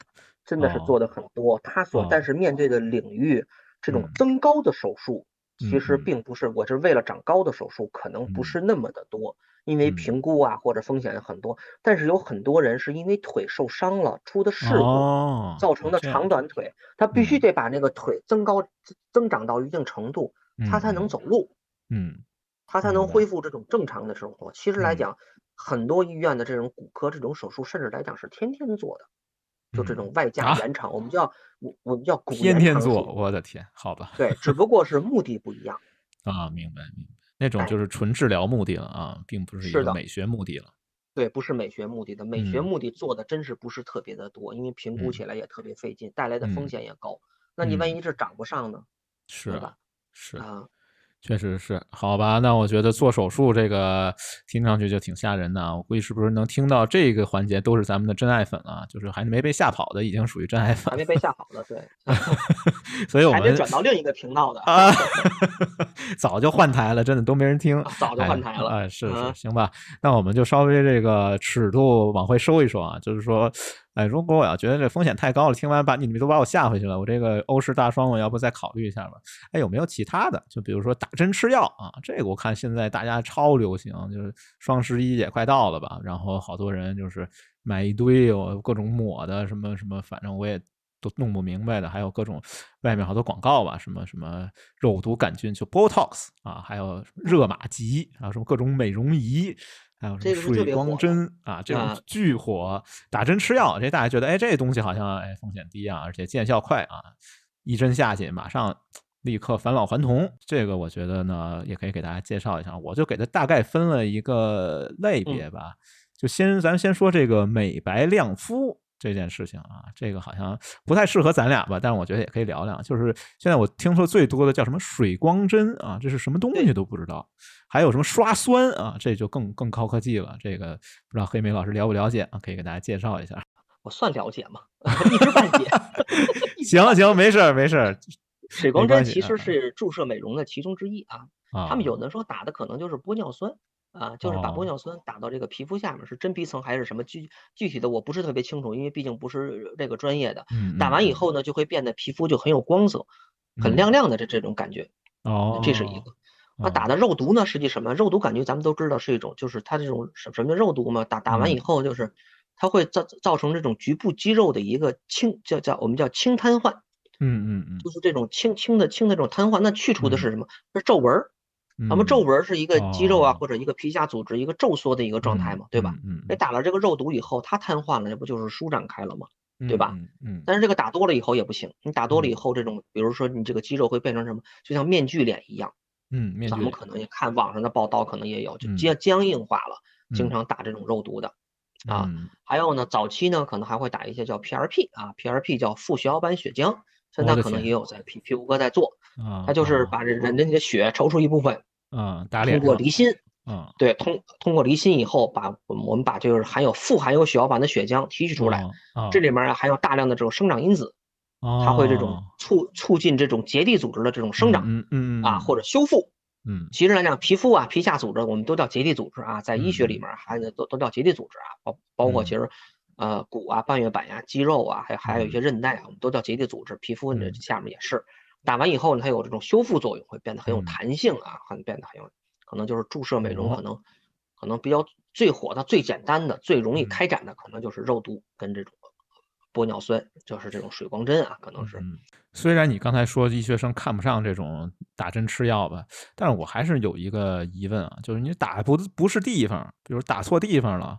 真的是做的很多，他所但是面对的领域，这种增高的手术，其实并不是我是为了长高的手术，可能不是那么的多，因为评估啊或者风险很多。但是有很多人是因为腿受伤了，出的事故造成的长短腿，他必须得把那个腿增高增长到一定程度，他才能走路。嗯，他才能恢复这种正常的生活。其实来讲，很多医院的这种骨科这种手术，甚至来讲是天天做的，就这种外加延长，我们叫我我们叫骨天天做，我的天，好吧。对，只不过是目的不一样。啊，明白明白，那种就是纯治疗目的了啊，并不是一个美学目的了。对，不是美学目的的，美学目的做的真是不是特别的多，因为评估起来也特别费劲，带来的风险也高。那你万一是长不上呢？是吧？是啊。确实是，好吧，那我觉得做手术这个听上去就挺吓人的啊！我估计是不是能听到这个环节都是咱们的真爱粉了，就是还没被吓跑的，已经属于真爱粉，还没被吓跑的，对。所以我们还没转到另一个频道的啊，早就换台了，真的都没人听，早就换台了。哎，是是，行吧，那我们就稍微这个尺度往回收一收啊，就是说。哎，如果我要觉得这风险太高了，听完把你们都把我吓回去了，我这个欧式大双，我要不再考虑一下吧？哎，有没有其他的？就比如说打针吃药啊，这个我看现在大家超流行，就是双十一也快到了吧，然后好多人就是买一堆有各种抹的什么什么，反正我也都弄不明白的，还有各种外面好多广告吧，什么什么肉毒杆菌就 Botox 啊，还有热玛吉啊，什么各种美容仪。还有什么水光针啊，这种巨火，打针吃药，这大家觉得，哎，这东西好像哎风险低啊，而且见效快啊，一针下去马上立刻返老还童。这个我觉得呢，也可以给大家介绍一下，我就给它大概分了一个类别吧，就先咱先说这个美白亮肤。这件事情啊，这个好像不太适合咱俩吧，但是我觉得也可以聊聊。就是现在我听说最多的叫什么水光针啊，这是什么东西都不知道。还有什么刷酸啊，这就更更高科技了。这个不知道黑莓老师了不了解啊？可以给大家介绍一下。我算了解吗？一知半解。行行，没事没事。水光针其实是注射美容的其中之一啊。他们有的说打的可能就是玻尿酸。啊，就是把玻尿酸打到这个皮肤下面，是真皮层还是什么具具体的我不是特别清楚，因为毕竟不是这个专业的。打完以后呢，就会变得皮肤就很有光泽，很亮亮的这这种感觉。哦，这是一个。那打的肉毒呢？实际什么肉毒？感觉咱们都知道是一种，就是它这种什什么叫肉毒嘛？打打完以后就是它会造造成这种局部肌肉的一个轻叫叫我们叫轻瘫痪。嗯嗯嗯，就是这种轻轻的轻的这种瘫痪，那去除的是什么？是皱纹。那么皱纹是一个肌肉啊，或者一个皮下组织一个皱缩的一个状态嘛，对吧？嗯，你打了这个肉毒以后，它瘫痪了，那不就是舒展开了吗？对吧？嗯，但是这个打多了以后也不行，你打多了以后，这种比如说你这个肌肉会变成什么？就像面具脸一样。嗯，咱们可能也看网上的报道，可能也有，就僵僵硬化了。经常打这种肉毒的啊，还有呢，早期呢可能还会打一些叫 PRP 啊，PRP 叫副血小板血浆，现在可能也有在皮皮肤科在做。啊，它就是把人人的你的血抽出一部分。嗯，打脸通过离心，嗯，对，通通过离心以后，把我们把就是含有富含有血小板的血浆提取出来，这里面含有大量的这种生长因子，它会这种促促进这种结缔组织的这种生长，嗯嗯啊或者修复，嗯，其实来讲，皮肤啊皮下组织我们都叫结缔组织啊，在医学里面还都都叫结缔组织啊，包包括其实呃骨啊半月板呀肌肉啊，还还有一些韧带啊，我们都叫结缔组织，皮肤这下面也是。打完以后呢，它有这种修复作用，会变得很有弹性啊，很变得很有，可能就是注射美容，可能可能比较最火的、最简单的、最容易开展的，可能就是肉毒跟这种玻尿酸，就是这种水光针啊，可能是。虽然你刚才说医学生看不上这种打针吃药吧，但是我还是有一个疑问啊，就是你打不不是地方，比如打错地方了。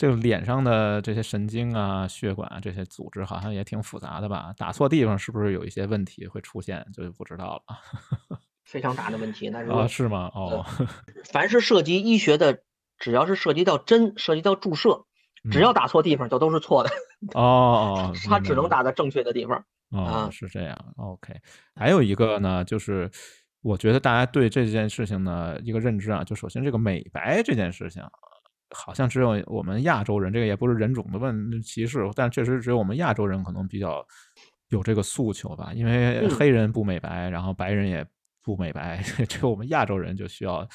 这个脸上的这些神经啊、血管啊这些组织好像也挺复杂的吧？打错地方是不是有一些问题会出现？就不知道了。非常大的问题，那是啊是吗？哦，凡是涉及医学的，只要是涉及到针、涉及到注射，只要打错地方就都是错的。哦哦，它只能打在正确的地方。哦，是这样。OK，还有一个呢，就是我觉得大家对这件事情呢一个认知啊，就首先这个美白这件事情。好像只有我们亚洲人，这个也不是人种的问歧视，但确实只有我们亚洲人可能比较有这个诉求吧。因为黑人不美白，然后白人也不美白，只有我们亚洲人就需要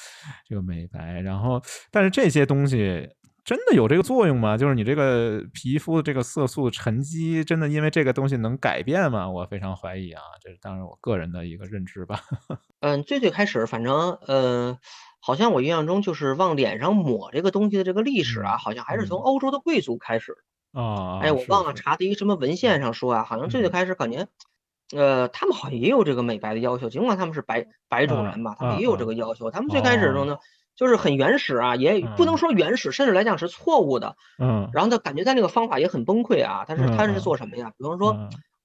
这个美白。然后，但是这些东西真的有这个作用吗？就是你这个皮肤的这个色素沉积，真的因为这个东西能改变吗？我非常怀疑啊。这是当然我个人的一个认知吧。嗯，最最开始，反正呃。好像我印象中就是往脸上抹这个东西的这个历史啊，好像还是从欧洲的贵族开始啊。哎，我忘了查的一什么文献上说啊，好像最最开始感觉呃，他们好像也有这个美白的要求，尽管他们是白白种人嘛，他们也有这个要求。他们最开始的呢，就是很原始啊，也不能说原始，甚至来讲是错误的。嗯。然后他感觉他那个方法也很崩溃啊，他是他是做什么呀？比方说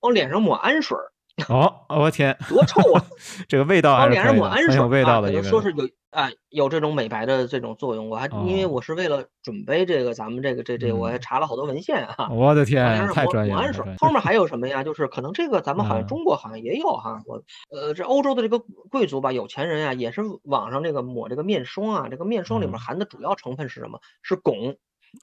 往脸上抹氨水。哦，我天，多臭啊！这个味道往脸上抹氨水，有味道的一个，说是有啊，有这种美白的这种作用。我还因为我是为了准备这个咱们这个这这，我还查了好多文献啊。我的天，太专业了。后面还有什么呀？就是可能这个咱们好像中国好像也有哈。我呃，这欧洲的这个贵族吧，有钱人啊，也是网上这个抹这个面霜啊。这个面霜里面含的主要成分是什么？是汞。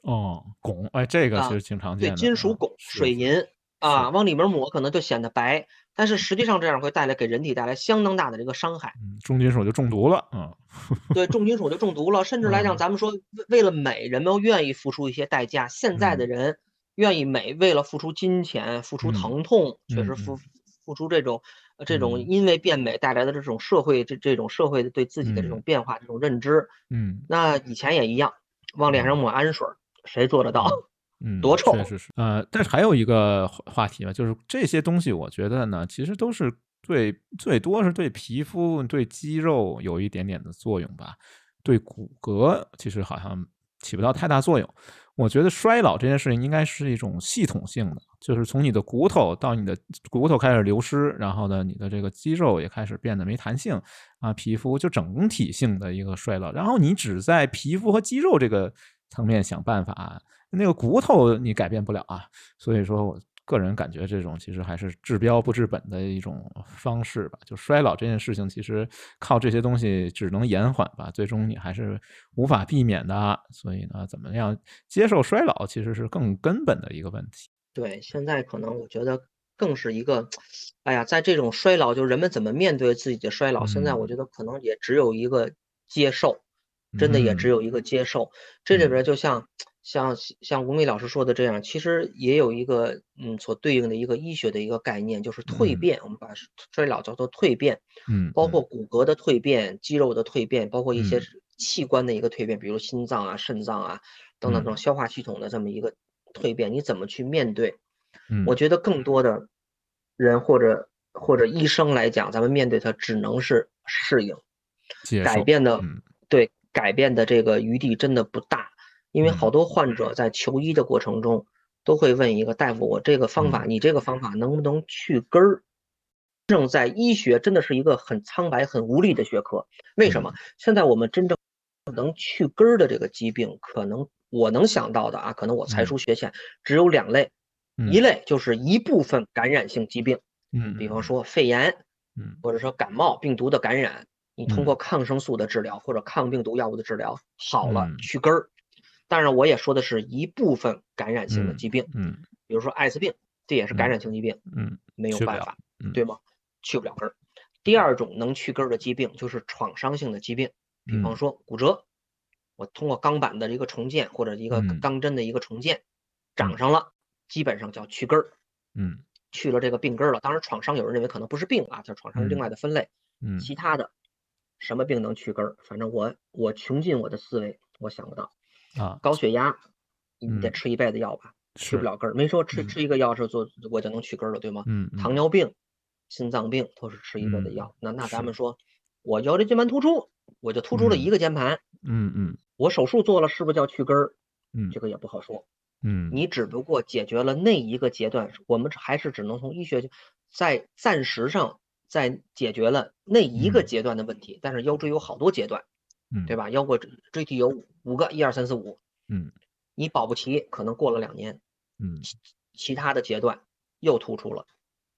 哦，汞，哎，这个是挺常见的。对，金属汞、水银啊，往里面抹可能就显得白。但是实际上这样会带来给人体带来相当大的这个伤害，重金属就中毒了，啊，对，重金属就中毒了，甚至来讲，咱们说为了美，人们愿意付出一些代价。现在的人愿意美，为了付出金钱、付出疼痛，确实付付出这种这种因为变美带来的这种社会这这种社会对自己的这种变化、这种认知，嗯，那以前也一样，往脸上抹氨水，谁做得到？嗯，多臭，确实是。呃，但是还有一个话题吧，就是这些东西，我觉得呢，其实都是对最多是对皮肤、对肌肉有一点点的作用吧，对骨骼其实好像起不到太大作用。我觉得衰老这件事情应该是一种系统性的，就是从你的骨头到你的骨头开始流失，然后呢，你的这个肌肉也开始变得没弹性啊，皮肤就整体性的一个衰老。然后你只在皮肤和肌肉这个层面想办法。那个骨头你改变不了啊，所以说我个人感觉这种其实还是治标不治本的一种方式吧。就衰老这件事情，其实靠这些东西只能延缓吧，最终你还是无法避免的。所以呢，怎么样接受衰老，其实是更根本的一个问题。对，现在可能我觉得更是一个，哎呀，在这种衰老，就人们怎么面对自己的衰老，现在我觉得可能也只有一个接受，真的也只有一个接受。这里边就像。像像吴美老师说的这样，其实也有一个嗯所对应的一个医学的一个概念，就是蜕变。我们把衰老叫做蜕变，嗯，包括骨骼的蜕变、肌肉的蜕变，包括一些器官的一个蜕变，比如心脏啊、肾脏啊等等这种消化系统的这么一个蜕变，你怎么去面对？嗯，我觉得更多的人或者或者医生来讲，咱们面对它只能是适应，改变的对改变的这个余地真的不大。因为好多患者在求医的过程中，都会问一个大夫：“我这个方法，你这个方法能不能去根儿？”正在医学真的是一个很苍白、很无力的学科。为什么？现在我们真正能去根儿的这个疾病，可能我能想到的啊，可能我才疏学浅，只有两类。一类就是一部分感染性疾病，嗯，比方说肺炎，嗯，或者说感冒病毒的感染，你通过抗生素的治疗或者抗病毒药物的治疗好了，去根儿。当然，我也说的是一部分感染性的疾病，嗯，比如说艾滋病，这也是感染性疾病，嗯，没有办法，对吗？去不了根儿。第二种能去根儿的疾病就是创伤性的疾病，比方说骨折，我通过钢板的一个重建或者一个钢针的一个重建，长上了，基本上叫去根儿，嗯，去了这个病根儿了。当然，创伤有人认为可能不是病啊，叫创伤另外的分类，嗯，其他的什么病能去根儿？反正我我穷尽我的思维，我想不到。啊，高血压，你得吃一辈子药吧，去不了根儿。没说吃吃一个药是做我就能去根儿了，对吗？嗯，糖尿病、心脏病都是吃一辈子药。那那咱们说，我腰椎间盘突出，我就突出了一个间盘。嗯嗯，我手术做了，是不是叫去根儿？嗯，这个也不好说。嗯，你只不过解决了那一个阶段，我们还是只能从医学在暂时上在解决了那一个阶段的问题。但是腰椎有好多阶段。嗯，对吧？腰果椎体有五个，一二三四五。嗯，你保不齐可能过了两年，嗯，其其他的阶段又突出了，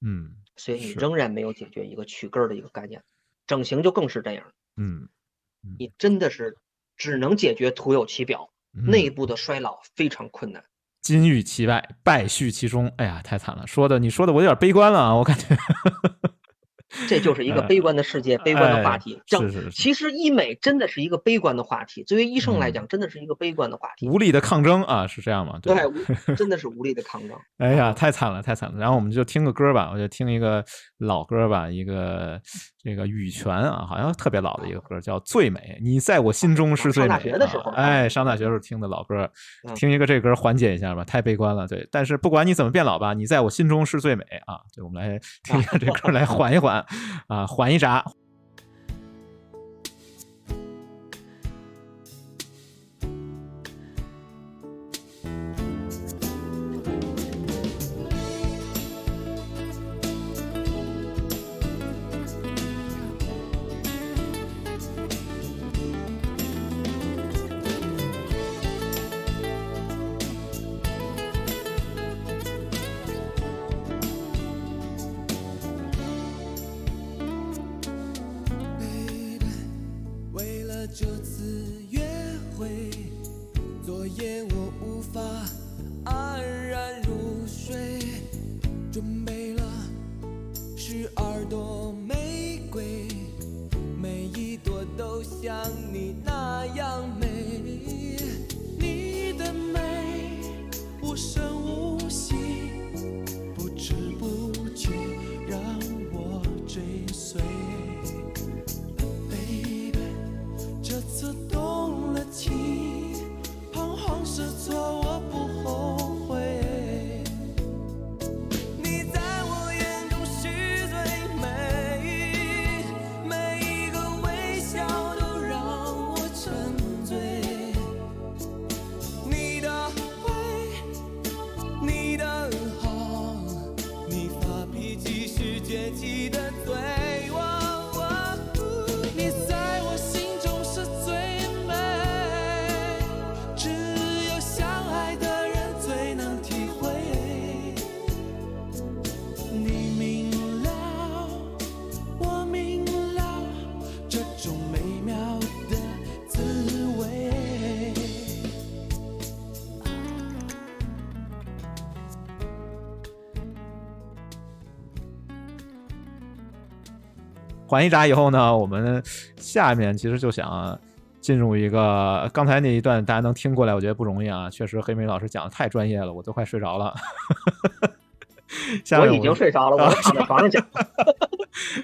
嗯，所以你仍然没有解决一个去根儿的一个概念。整形就更是这样，嗯，你真的是只能解决徒有其表，内部的衰老非常困难。金玉其外，败絮其中。哎呀，太惨了！说的你说的我有点悲观了啊，我感觉。这就 是一个悲观的世界，悲观的话题。是是是。其实医美真的是一个悲观的话题，作为医生来讲，真的是一个悲观的话题。无力的抗争啊，是这样吗？对，真的是无力的抗争。哎呀，太惨了，太惨了。然后我们就听个歌吧，我就听一个老歌吧，一个这个羽泉啊，好像特别老的一个歌，叫《最美》，你在我心中是最美。上大学的时候，哎，上大学时候听的老歌，听一个这歌缓解一下吧，太悲观了。对，但是不管你怎么变老吧，你在我心中是最美啊！对，我们来听一下这歌，来缓一缓啊，缓一闸。缓一闸以后呢，我们下面其实就想进入一个刚才那一段，大家能听过来，我觉得不容易啊。确实，黑莓老师讲的太专业了，我都快睡着了。我已经睡着了，我躺在床上讲。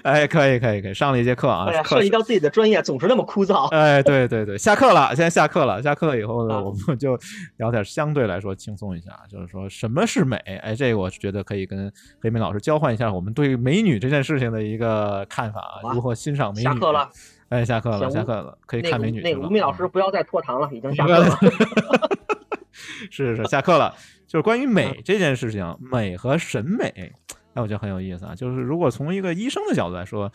哎，可以，可以，可以，上了一节课啊。涉及到自己的专业，总是那么枯燥。哎，对对对，下课了，现在下课了。下课以后呢，我们就聊点相对来说轻松一下，就是说什么是美？哎，这个我是觉得可以跟黑妹老师交换一下我们对美女这件事情的一一个看法，如何欣赏美女。下课了，哎，下课了，下课了，可以看美女。那个吴敏老师不要再拖堂了，已经下课了。是是是，下课了。就是关于美这件事情，美和审美，哎，我觉得很有意思啊。就是如果从一个医生的角度来说，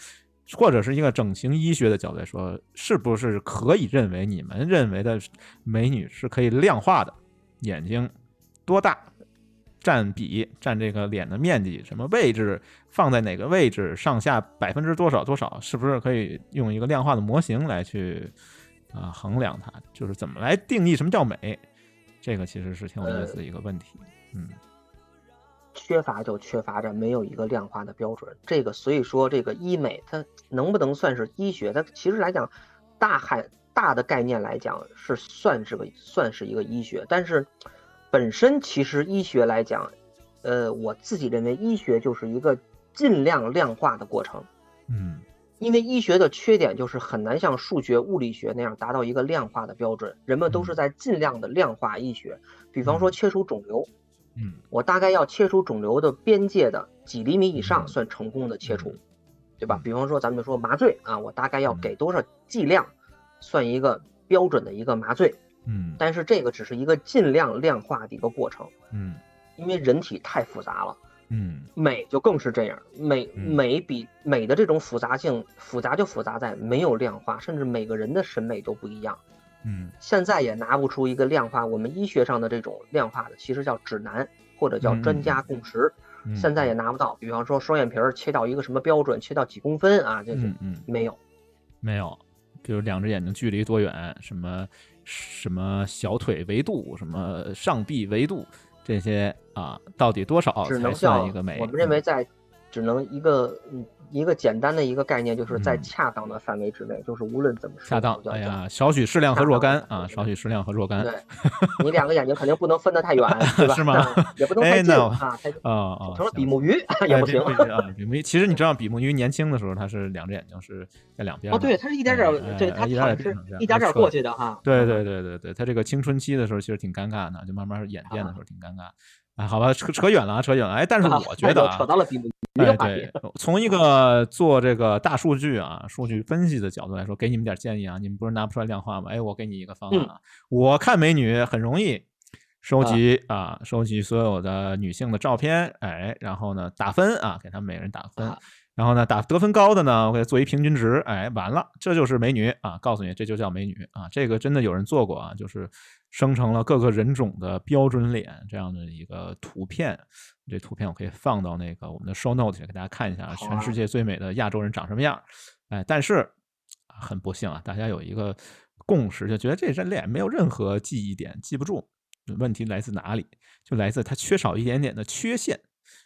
或者是一个整形医学的角度来说，是不是可以认为你们认为的美女是可以量化的？眼睛多大，占比，占这个脸的面积，什么位置，放在哪个位置，上下百分之多少多少，是不是可以用一个量化的模型来去啊衡量它？就是怎么来定义什么叫美？这个其实是挺有意思的一个问题，嗯，缺乏就缺乏着没有一个量化的标准，这个所以说这个医美它能不能算是医学？它其实来讲，大海大的概念来讲是算是个算是一个医学，但是本身其实医学来讲，呃，我自己认为医学就是一个尽量量化的过程，嗯。因为医学的缺点就是很难像数学、物理学那样达到一个量化的标准，人们都是在尽量的量化医学。比方说切除肿瘤，嗯，我大概要切除肿瘤的边界的几厘米以上算成功的切除，对吧？比方说咱们说麻醉啊，我大概要给多少剂量算一个标准的一个麻醉，嗯，但是这个只是一个尽量量化的一个过程，嗯，因为人体太复杂了。嗯，美就更是这样，美美比美的这种复杂性，复杂就复杂在没有量化，甚至每个人的审美都不一样。嗯，现在也拿不出一个量化，我们医学上的这种量化的，其实叫指南或者叫专家共识，现在也拿不到。比方说双眼皮儿切到一个什么标准，切到几公分啊，这是没有，没有。比如两只眼睛距离多远，什么什么小腿维度，什么上臂维度。这些啊，到底多少才算一个美？我们认为在只能一个嗯。一个简单的一个概念，就是在恰当的范围之内，就是无论怎么说，恰当。哎呀，少许适量和若干啊，少许适量和若干。对，你两个眼睛肯定不能分得太远，是吧？是吗？也不能太近啊，太啊啊，成了比目鱼 也不行啊。比目鱼，其实你知道，比目鱼年轻的时候，它是两只眼睛是在两边。哦，对，它是一点点，对，它它是一点点过去的哈。对对对对对，它这个青春期的时候其实挺尴尬的，就慢慢演变的时候挺尴尬。哎，好吧，扯扯远了啊，扯远了。哎，但是我觉得啊，扯到了比目。哎，对，从一个做这个大数据啊、数据分析的角度来说，给你们点建议啊。你们不是拿不出来量化吗？哎，我给你一个方案啊。我看美女很容易，收集啊，收集所有的女性的照片，哎，然后呢打分啊，给他们每人打分，然后呢打得分高的呢，我给做一平均值，哎，完了，这就是美女啊。告诉你，这就叫美女啊。这个真的有人做过啊，就是生成了各个人种的标准脸这样的一个图片。这图片我可以放到那个我们的 show note 里给大家看一下，全世界最美的亚洲人长什么样？哎，但是很不幸啊，大家有一个共识，就觉得这人脸没有任何记忆点，记不住。问题来自哪里？就来自它缺少一点点的缺陷，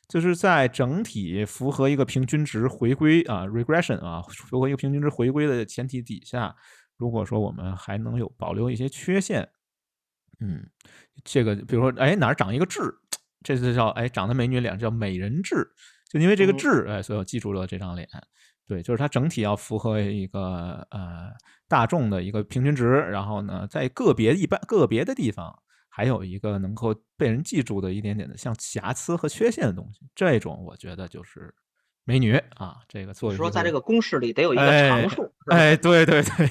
就是在整体符合一个平均值回归啊 regression 啊符合一个平均值回归的前提底下，如果说我们还能有保留一些缺陷，嗯，这个比如说哎哪儿长一个痣。这就叫哎，长得美女脸叫美人痣，就因为这个痣哎，所以我记住了这张脸。对，就是它整体要符合一个呃大众的一个平均值，然后呢，在个别一般个别的地方，还有一个能够被人记住的一点点的像瑕疵和缺陷的东西。这种我觉得就是。美女啊，这个做说在这个公式里得有一个常数，哎，对对对，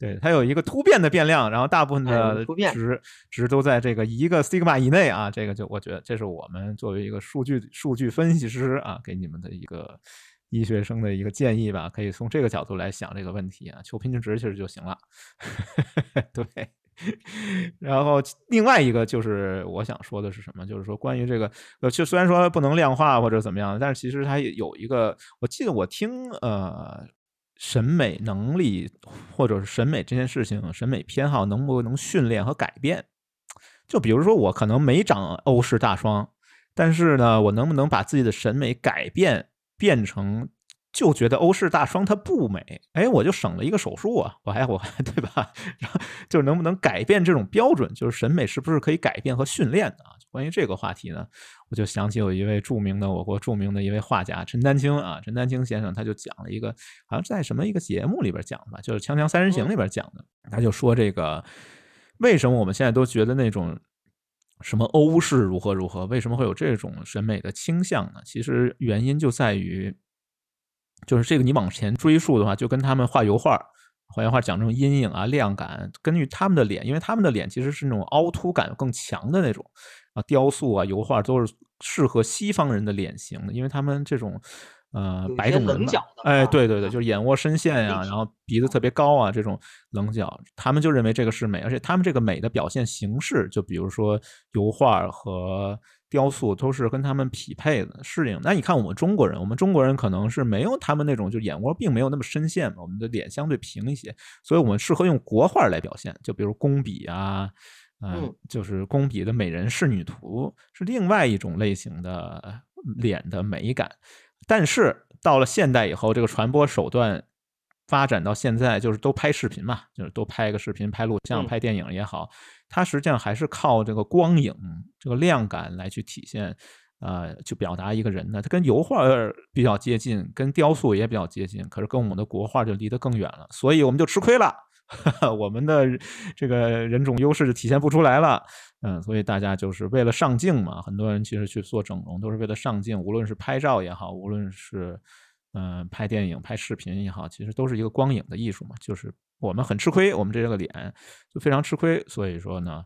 对，它有一个突变的变量，然后大部分的值值都在这个一个 sigma 以内啊，这个就我觉得这是我们作为一个数据数据分析师啊，给你们的一个医学生的一个建议吧，可以从这个角度来想这个问题啊，求平均值其实就行了，对。然后另外一个就是我想说的是什么？就是说关于这个，呃，就虽然说不能量化或者怎么样，但是其实它有一个，我记得我听呃，审美能力或者是审美这件事情，审美偏好能不能训练和改变？就比如说我可能没长欧式大双，但是呢，我能不能把自己的审美改变变成？就觉得欧式大双它不美，哎，我就省了一个手术啊，我还我还 对吧？然后就能不能改变这种标准？就是审美是不是可以改变和训练的啊？关于这个话题呢，我就想起有一位著名的我国著名的一位画家陈丹青啊，陈丹青先生他就讲了一个，好像在什么一个节目里边讲的吧，就是《锵锵三人行》里边讲的，他就说这个为什么我们现在都觉得那种什么欧式如何如何，为什么会有这种审美的倾向呢？其实原因就在于。就是这个，你往前追溯的话，就跟他们画油画、画油画讲这种阴影啊、亮感，根据他们的脸，因为他们的脸其实是那种凹凸感更强的那种啊，雕塑啊、油画都是适合西方人的脸型的，因为他们这种呃白种人嘛，哎，对对对，就是眼窝深陷呀，然后鼻子特别高啊，这种棱角，他们就认为这个是美，而且他们这个美的表现形式，就比如说油画和。雕塑都是跟他们匹配的，适应。那你看我们中国人，我们中国人可能是没有他们那种，就眼窝并没有那么深陷嘛，我们的脸相对平一些，所以我们适合用国画来表现，就比如工笔啊，嗯，就是工笔的美人仕女图是另外一种类型的脸的美感。但是到了现代以后，这个传播手段发展到现在，就是都拍视频嘛，就是都拍个视频、拍录像、拍电影也好。它实际上还是靠这个光影、这个亮感来去体现，呃，去表达一个人的。它跟油画比较接近，跟雕塑也比较接近，可是跟我们的国画就离得更远了，所以我们就吃亏了，我们的这个人种优势就体现不出来了。嗯，所以大家就是为了上镜嘛，很多人其实去做整容都是为了上镜，无论是拍照也好，无论是嗯拍电影、拍视频也好，其实都是一个光影的艺术嘛，就是。我们很吃亏，我们这个脸就非常吃亏，所以说呢，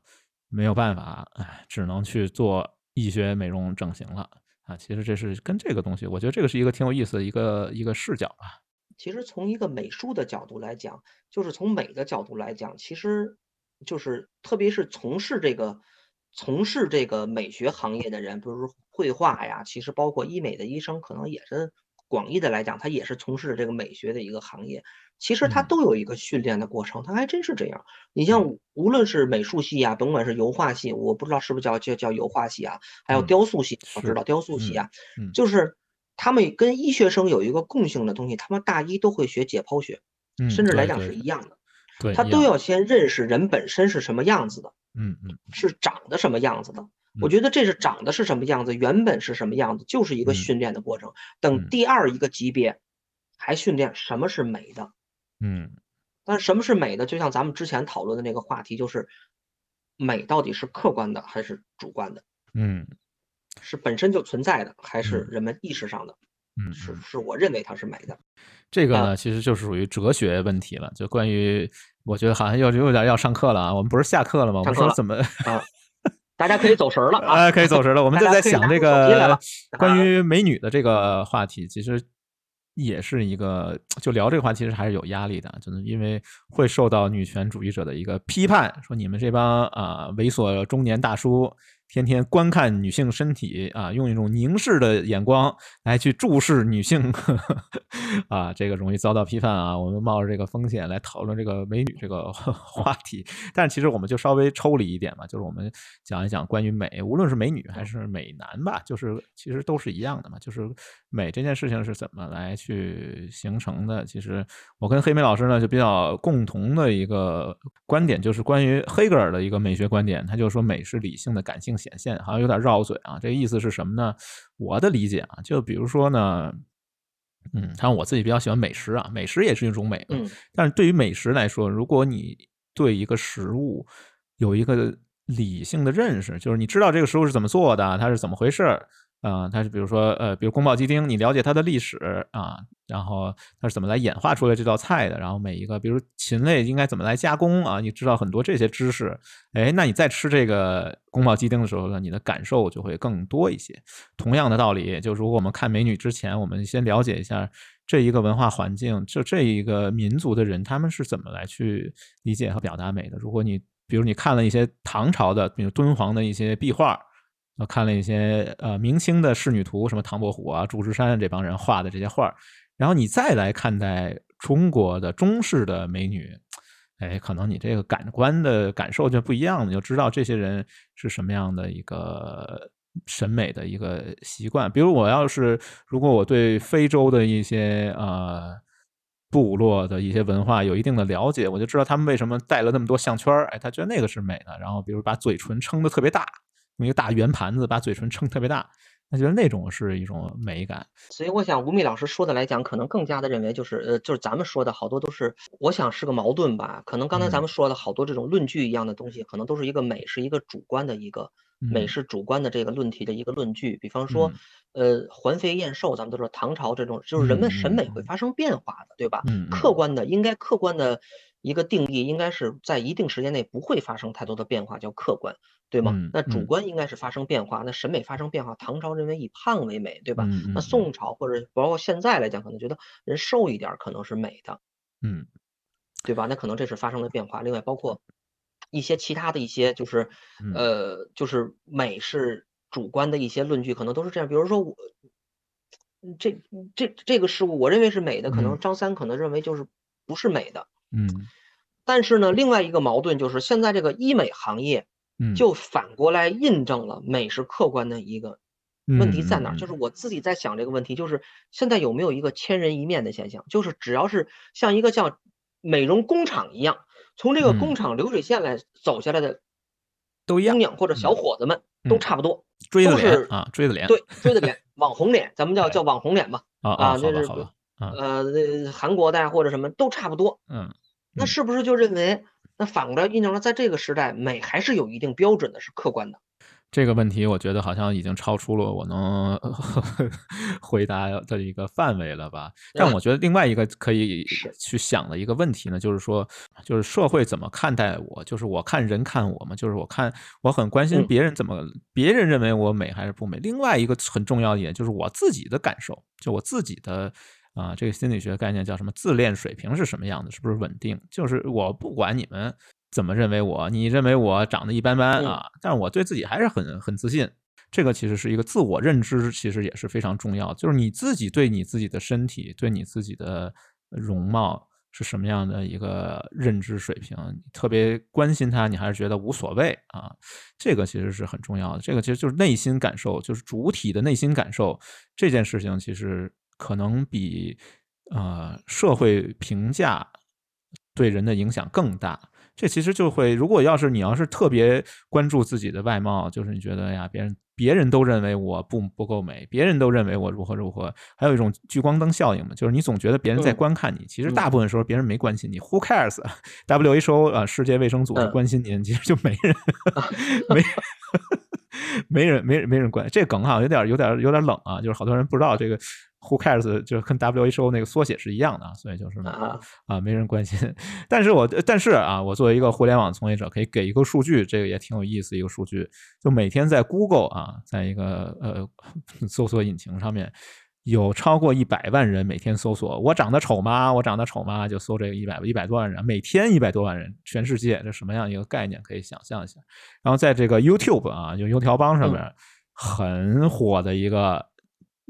没有办法，哎，只能去做医学美容整形了啊。其实这是跟这个东西，我觉得这个是一个挺有意思的一个一个视角吧。其实从一个美术的角度来讲，就是从美的角度来讲，其实就是特别是从事这个从事这个美学行业的人，比如说绘画呀，其实包括医美的医生，可能也是广义的来讲，他也是从事这个美学的一个行业。其实他都有一个训练的过程，他还真是这样。你像无论是美术系啊，甭管是油画系，我不知道是不是叫叫叫油画系啊，还有雕塑系，我知道雕塑系啊，就是他们跟医学生有一个共性的东西，他们大一都会学解剖学，甚至来讲是一样的。他都要先认识人本身是什么样子的，嗯嗯，是长得什么样子的。我觉得这是长得是什么样子，原本是什么样子，就是一个训练的过程。等第二一个级别，还训练什么是美的，嗯。但是什么是美的？就像咱们之前讨论的那个话题，就是美到底是客观的还是主观的？嗯，是本身就存在的，还是人们意识上的？嗯，是是我认为它是美的。这个呢，其实就是属于哲学问题了。就关于，我觉得好像又有点要上课了啊。我们不是下课了吗？我们说怎么啊？大家可以走神了啊，可以走神了。我们就在想这个关于美女的这个话题，其实。也是一个，就聊这个话题，其实还是有压力的，就是因为会受到女权主义者的一个批判，说你们这帮啊猥琐中年大叔。天天观看女性身体啊，用一种凝视的眼光来去注视女性呵 呵，啊，这个容易遭到批判啊。我们冒着这个风险来讨论这个美女这个 话题，但其实我们就稍微抽离一点嘛，就是我们讲一讲关于美，无论是美女还是美男吧，就是其实都是一样的嘛。就是美这件事情是怎么来去形成的？其实我跟黑莓老师呢就比较共同的一个观点，就是关于黑格尔的一个美学观点，他就说美是理性的感性。显现好像有点绕嘴啊，这个意思是什么呢？我的理解啊，就比如说呢，嗯，像我自己比较喜欢美食啊，美食也是一种美，嗯，但是对于美食来说，如果你对一个食物有一个理性的认识，就是你知道这个食物是怎么做的，它是怎么回事。啊，它是比如说，呃，比如宫保鸡丁，你了解它的历史啊，然后它是怎么来演化出来这道菜的，然后每一个，比如禽类应该怎么来加工啊，你知道很多这些知识，哎，那你在吃这个宫保鸡丁的时候呢，你的感受就会更多一些。同样的道理，就如果我们看美女之前，我们先了解一下这一个文化环境，就这一个民族的人他们是怎么来去理解和表达美的。如果你比如你看了一些唐朝的，比如敦煌的一些壁画。我看了一些呃明清的仕女图，什么唐伯虎啊、祝枝山这帮人画的这些画然后你再来看待中国的中式的美女，哎，可能你这个感官的感受就不一样了，就知道这些人是什么样的一个审美的一个习惯。比如我要是如果我对非洲的一些呃部落的一些文化有一定的了解，我就知道他们为什么戴了那么多项圈哎，他觉得那个是美的。然后比如把嘴唇撑得特别大。用一个大圆盘子把嘴唇撑特别大，他觉得那种是一种美感。所以我想吴宓老师说的来讲，可能更加的认为就是，呃，就是咱们说的好多都是，我想是个矛盾吧。可能刚才咱们说的好多这种论据一样的东西，可能都是一个美是一个主观的一个美是主观的这个论题的一个论据。比方说，呃，环肥燕瘦，咱们都说唐朝这种，就是人们审美会发生变化的，对吧？客观的应该客观的。一个定义应该是在一定时间内不会发生太多的变化，叫客观，对吗？那主观应该是发生变化，那审美发生变化。唐朝认为以胖为美，对吧？那宋朝或者包括现在来讲，可能觉得人瘦一点可能是美的，嗯，对吧？那可能这是发生了变化。另外，包括一些其他的一些，就是呃，就是美是主观的一些论据，可能都是这样。比如说我这这这个事物，我认为是美的，可能张三可能认为就是不是美的。嗯，但是呢，另外一个矛盾就是现在这个医美行业，嗯，就反过来印证了美是客观的一个问题在哪儿？就是我自己在想这个问题，就是现在有没有一个千人一面的现象？就是只要是像一个像美容工厂一样，从这个工厂流水线来走下来的，都一样，姑娘或者小伙子们都差不多，锥子脸啊，锥子脸，对，锥子脸，网红脸，咱们叫叫网红脸吧，啊啊，就是呃，那韩国的或者什么都差不多，嗯。那是不是就认为，那反过来印证了，在这个时代，美还是有一定标准的，是客观的？这个问题，我觉得好像已经超出了我能 回答的一个范围了吧？但我觉得另外一个可以去想的一个问题呢，就是说，就是社会怎么看待我？就是我看人看我嘛？就是我看我很关心别人怎么，别人认为我美还是不美？另外一个很重要一点就是我自己的感受，就我自己的。啊，这个心理学概念叫什么？自恋水平是什么样的？是不是稳定？就是我不管你们怎么认为我，你认为我长得一般般啊，但是我对自己还是很很自信。这个其实是一个自我认知，其实也是非常重要。就是你自己对你自己的身体、对你自己的容貌是什么样的一个认知水平？特别关心他，你还是觉得无所谓啊？这个其实是很重要的。这个其实就是内心感受，就是主体的内心感受。这件事情其实可能比呃社会评价对人的影响更大。这其实就会，如果要是你要是特别关注自己的外貌，就是你觉得呀，别人别人都认为我不不够美，别人都认为我如何如何，还有一种聚光灯效应嘛，就是你总觉得别人在观看你，其实大部分时候别人没关心你，Who cares？WHO 啊，世界卫生组织关心您，其实就没人，没没人没人没人关。这梗哈有点有点有点冷啊，就是好多人不知道这个。Who cares？就是跟 WHO 那个缩写是一样的，所以就是啊，没人关心。但是我但是啊，我作为一个互联网从业者，可以给一个数据，这个也挺有意思一个数据。就每天在 Google 啊，在一个呃 搜索引擎上面，有超过一百万人每天搜索“我长得丑吗？我长得丑吗？”就搜这个一百一百多万人，每天一百多万人，全世界这什么样一个概念？可以想象一下。然后在这个 YouTube 啊，就油条帮上面很火的一个。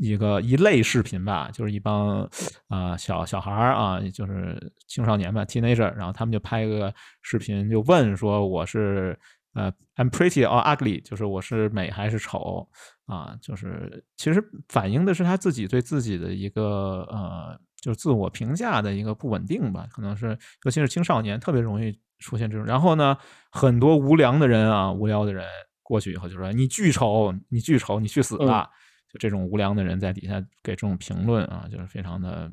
一个一类视频吧，就是一帮啊小小孩儿啊，就是青少年吧，teenager，然后他们就拍个视频，就问说我是呃，I'm pretty or ugly，就是我是美还是丑啊？就是其实反映的是他自己对自己的一个呃，就是自我评价的一个不稳定吧，可能是尤其是青少年特别容易出现这种。然后呢，很多无良的人啊，无聊的人过去以后就说你巨丑，你巨丑，你去死吧。就这种无良的人在底下给这种评论啊，就是非常的，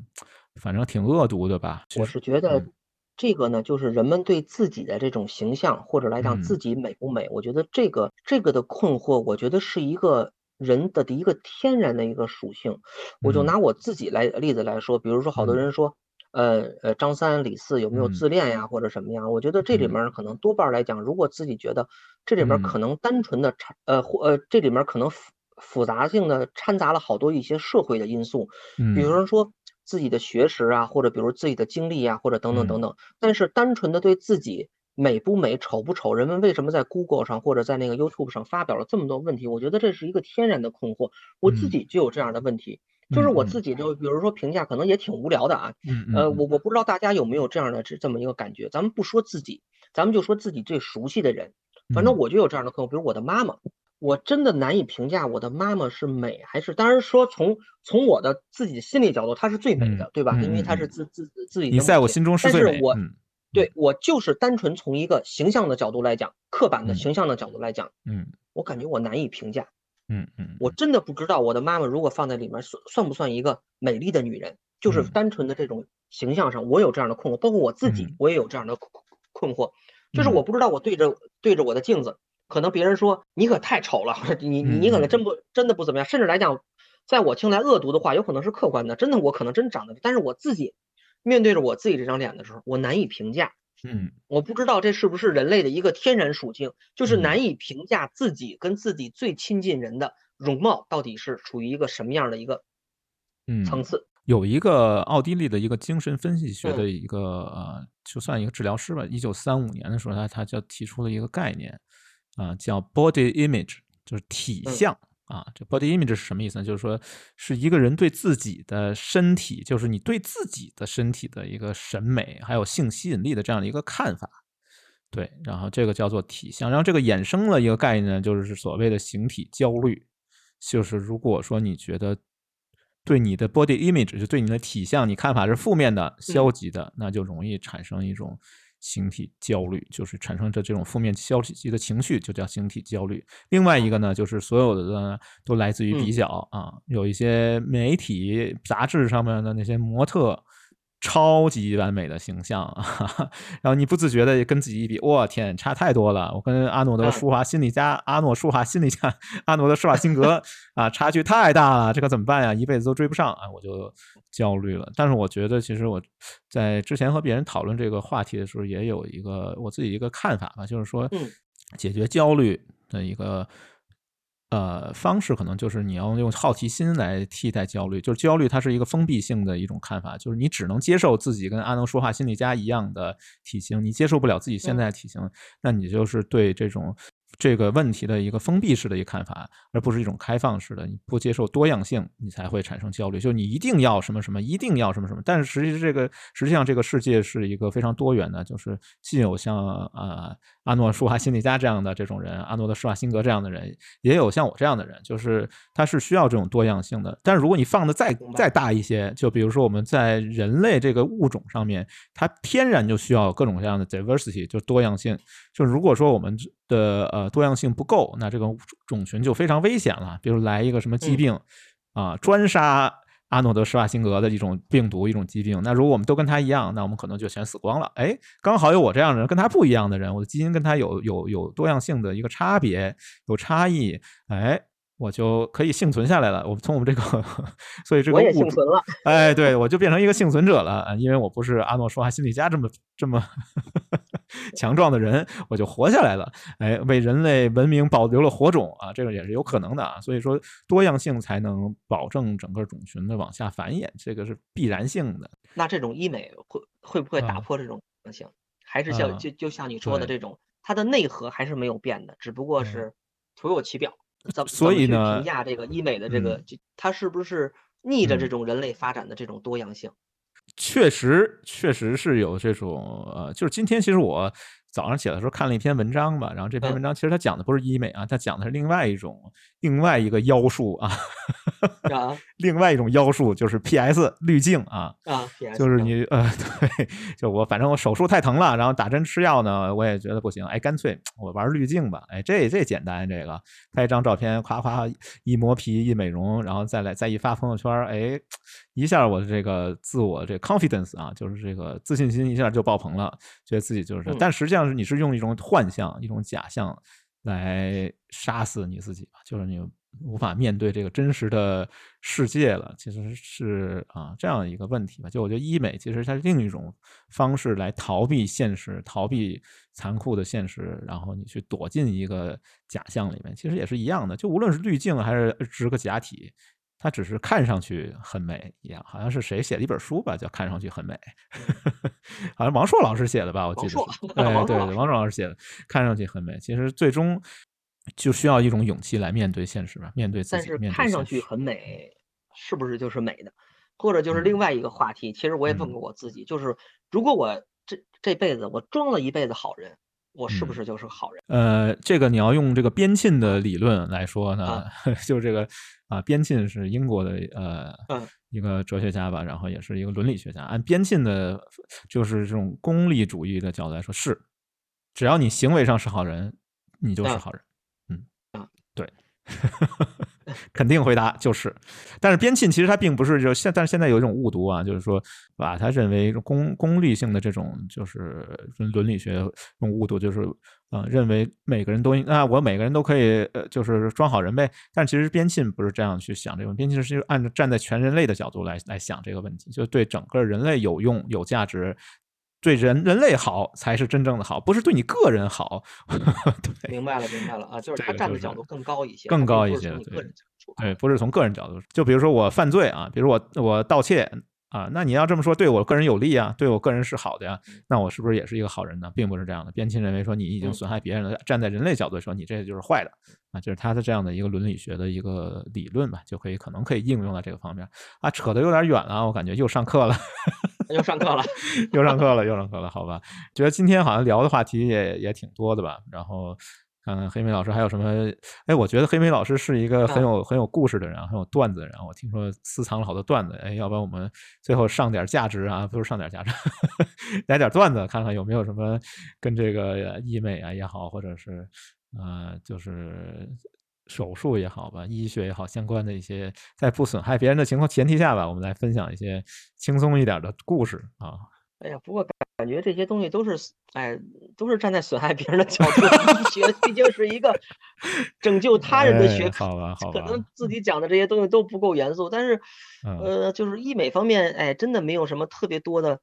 反正挺恶毒的吧。我是觉得这个呢，就是人们对自己的这种形象或者来讲自己美不美，我觉得这个这个的困惑，我觉得是一个人的一个天然的一个属性。我就拿我自己来例子来说，比如说好多人说，呃呃，张三李四有没有自恋呀，或者什么样？我觉得这里面可能多半来讲，如果自己觉得这里面可能单纯的差呃或呃这里面可能。复杂性的掺杂了好多一些社会的因素，比如说自己的学识啊，或者比如自己的经历啊，或者等等等等。但是单纯的对自己美不美、丑不丑，人们为什么在 Google 上或者在那个 YouTube 上发表了这么多问题？我觉得这是一个天然的困惑。我自己就有这样的问题，就是我自己就比如说评价可能也挺无聊的啊。呃，我我不知道大家有没有这样的这这么一个感觉。咱们不说自己，咱们就说自己最熟悉的人。反正我就有这样的困惑，比如我的妈妈。我真的难以评价我的妈妈是美还是，当然说从从我的自己心理角度，她是最美的，对吧？因为她是自自自己。你在我心中是最美。我对我就是单纯从一个形象的角度来讲，刻板的形象的角度来讲，嗯，我感觉我难以评价。嗯嗯，我真的不知道我的妈妈如果放在里面算算不算一个美丽的女人，就是单纯的这种形象上，我有这样的困惑，包括我自己，我也有这样的困惑，就是我不知道我对着对着我的镜子。可能别人说你可太丑了，你你你可能真不真的不怎么样，甚至来讲，在我听来恶毒的话，有可能是客观的。真的，我可能真长得，但是我自己面对着我自己这张脸的时候，我难以评价。嗯，我不知道这是不是人类的一个天然属性，就是难以评价自己跟自己最亲近人的容貌到底是处于一个什么样的一个层次。有一个奥地利的一个精神分析学的一个呃，就算一个治疗师吧，一九三五年的时候，他他就提出了一个概念。啊，叫 body image，就是体相啊。这 body image 是什么意思呢？就是说，是一个人对自己的身体，就是你对自己的身体的一个审美，还有性吸引力的这样的一个看法。对，然后这个叫做体相。然后这个衍生了一个概念，就是所谓的形体焦虑。就是如果说你觉得对你的 body image，就对你的体相，你看法是负面的、消极的，那就容易产生一种。形体焦虑就是产生着这种负面消极的情绪，就叫形体焦虑。另外一个呢，就是所有的呢都来自于比较啊，有一些媒体杂志上面的那些模特。超级完美的形象，然后你不自觉的跟自己一比，我天，差太多了！我跟阿诺德舒华心理家、阿诺舒华心理家、阿诺德施瓦辛格啊，差距太大了，这可怎么办呀？一辈子都追不上啊！我就焦虑了。但是我觉得，其实我在之前和别人讨论这个话题的时候，也有一个我自己一个看法吧，就是说，解决焦虑的一个。呃，方式可能就是你要用好奇心来替代焦虑。就是焦虑，它是一个封闭性的一种看法，就是你只能接受自己跟阿能说话心理家一样的体型，你接受不了自己现在的体型，那你就是对这种这个问题的一个封闭式的一个看法，而不是一种开放式的。你不接受多样性，你才会产生焦虑。就你一定要什么什么，一定要什么什么。但是实际这个实际上这个世界是一个非常多元的，就是既有像啊阿诺舒华辛迪加这样的这种人，阿诺德施瓦辛格这样的人，也有像我这样的人，就是他是需要这种多样性的。但是如果你放的再再大一些，就比如说我们在人类这个物种上面，它天然就需要各种各样的 diversity，就多样性。就如果说我们的呃多样性不够，那这个种群就非常危险了。比如来一个什么疾病啊，专杀阿诺德施瓦辛格的一种病毒、一种疾病。那如果我们都跟他一样，那我们可能就全死光了。哎，刚好有我这样的人，跟他不一样的人，我的基因跟他有有有多样性的一个差别，有差异。哎。我就可以幸存下来了。我从我们这个，所以这个我也幸存了。哎，对，我就变成一个幸存者了。因为我不是阿诺舒华辛利加这么这么 强壮的人，我就活下来了。哎，为人类文明保留了火种啊，这个也是有可能的啊。所以说，多样性才能保证整个种群的往下繁衍，这个是必然性的。那这种医美会会不会打破这种可能性？还是像就就像你说的这种，它的内核还是没有变的，只不过是徒有其表。怎所以呢？评价这个医美的这个，它是不是逆着这种人类发展的这种多样性？确实，确实是有这种呃，就是今天其实我。早上起来的时候看了一篇文章吧，然后这篇文章其实它讲的不是医美啊，它讲的是另外一种另外一个妖术啊，另外一种妖术就是 PS 滤镜啊，啊，就是你呃，对，就我反正我手术太疼了，然后打针吃药呢，我也觉得不行，哎，干脆我玩滤镜吧，哎，这这简单，这个拍一张照片，夸夸一磨皮一美容，然后再来再一发朋友圈，哎，一下我的这个自我这 confidence 啊，就是这个自信心一下就爆棚了，觉得自己就是，但实际上。是你是用一种幻象、一种假象来杀死你自己吧，就是你无法面对这个真实的世界了。其实是啊，这样一个问题吧。就我觉得医美其实它是另一种方式来逃避现实、逃避残酷的现实，然后你去躲进一个假象里面，其实也是一样的。就无论是滤镜还是植个假体。它只是看上去很美一样，好像是谁写的一本书吧，叫《看上去很美》，好像王朔老师写的吧，我记得。对对对，王朔老师写的，看上去很美，其实最终就需要一种勇气来面对现实吧，面对自己。但是看上去很美，是不是就是美的？或者就是另外一个话题？其实我也问过我自己，就是如果我这这辈子我装了一辈子好人。我是不是就是个好人？呃，这个你要用这个边沁的理论来说呢，就这个啊，边沁是英国的呃一个哲学家吧，然后也是一个伦理学家。按边沁的，就是这种功利主义的角度来说，是只要你行为上是好人，你就是好人。嗯啊，对。肯定回答就是，但是边沁其实他并不是就现，但是现在有一种误读啊，就是说把他认为功功利性的这种就是伦理学这种误读，就是啊认为每个人都应啊我每个人都可以呃就是装好人呗，但其实边沁不是这样去想这个，边沁是按照站在全人类的角度来来想这个问题，就对整个人类有用有价值。对人人类好才是真正的好，不是对你个人好。对，明白了，明白了啊，就是他站的角度更高一些，更高一些。对，不是从个人角度，就比如说我犯罪啊，比如我我盗窃啊，那你要这么说，对我个人有利啊，对我个人是好的呀，那我是不是也是一个好人呢？并不是这样的。边沁认为说你已经损害别人了，站在人类角度说你这就是坏的啊，就是他的这样的一个伦理学的一个理论吧，就可以可能可以应用到这个方面啊。扯得有点远了，我感觉又上课了。又上课了，又上课了，又上课了，好吧？觉得今天好像聊的话题也也挺多的吧？然后看看黑莓老师还有什么？哎，我觉得黑莓老师是一个很有很有故事的人，很有段子的人。我听说私藏了好多段子，哎，要不然我们最后上点价值啊？不是上点价值，来点段子，看看有没有什么跟这个医美啊也好，或者是呃，就是。手术也好吧，医学也好，相关的一些在不损害别人的情况前提下吧，我们来分享一些轻松一点的故事啊。哎呀，不过感觉这些东西都是，哎，都是站在损害别人的角度。医学毕竟是一个 拯救他人的学科，好吧，好吧。可能自己讲的这些东西都不够严肃，但是，呃，就是医美方面，哎，真的没有什么特别多的，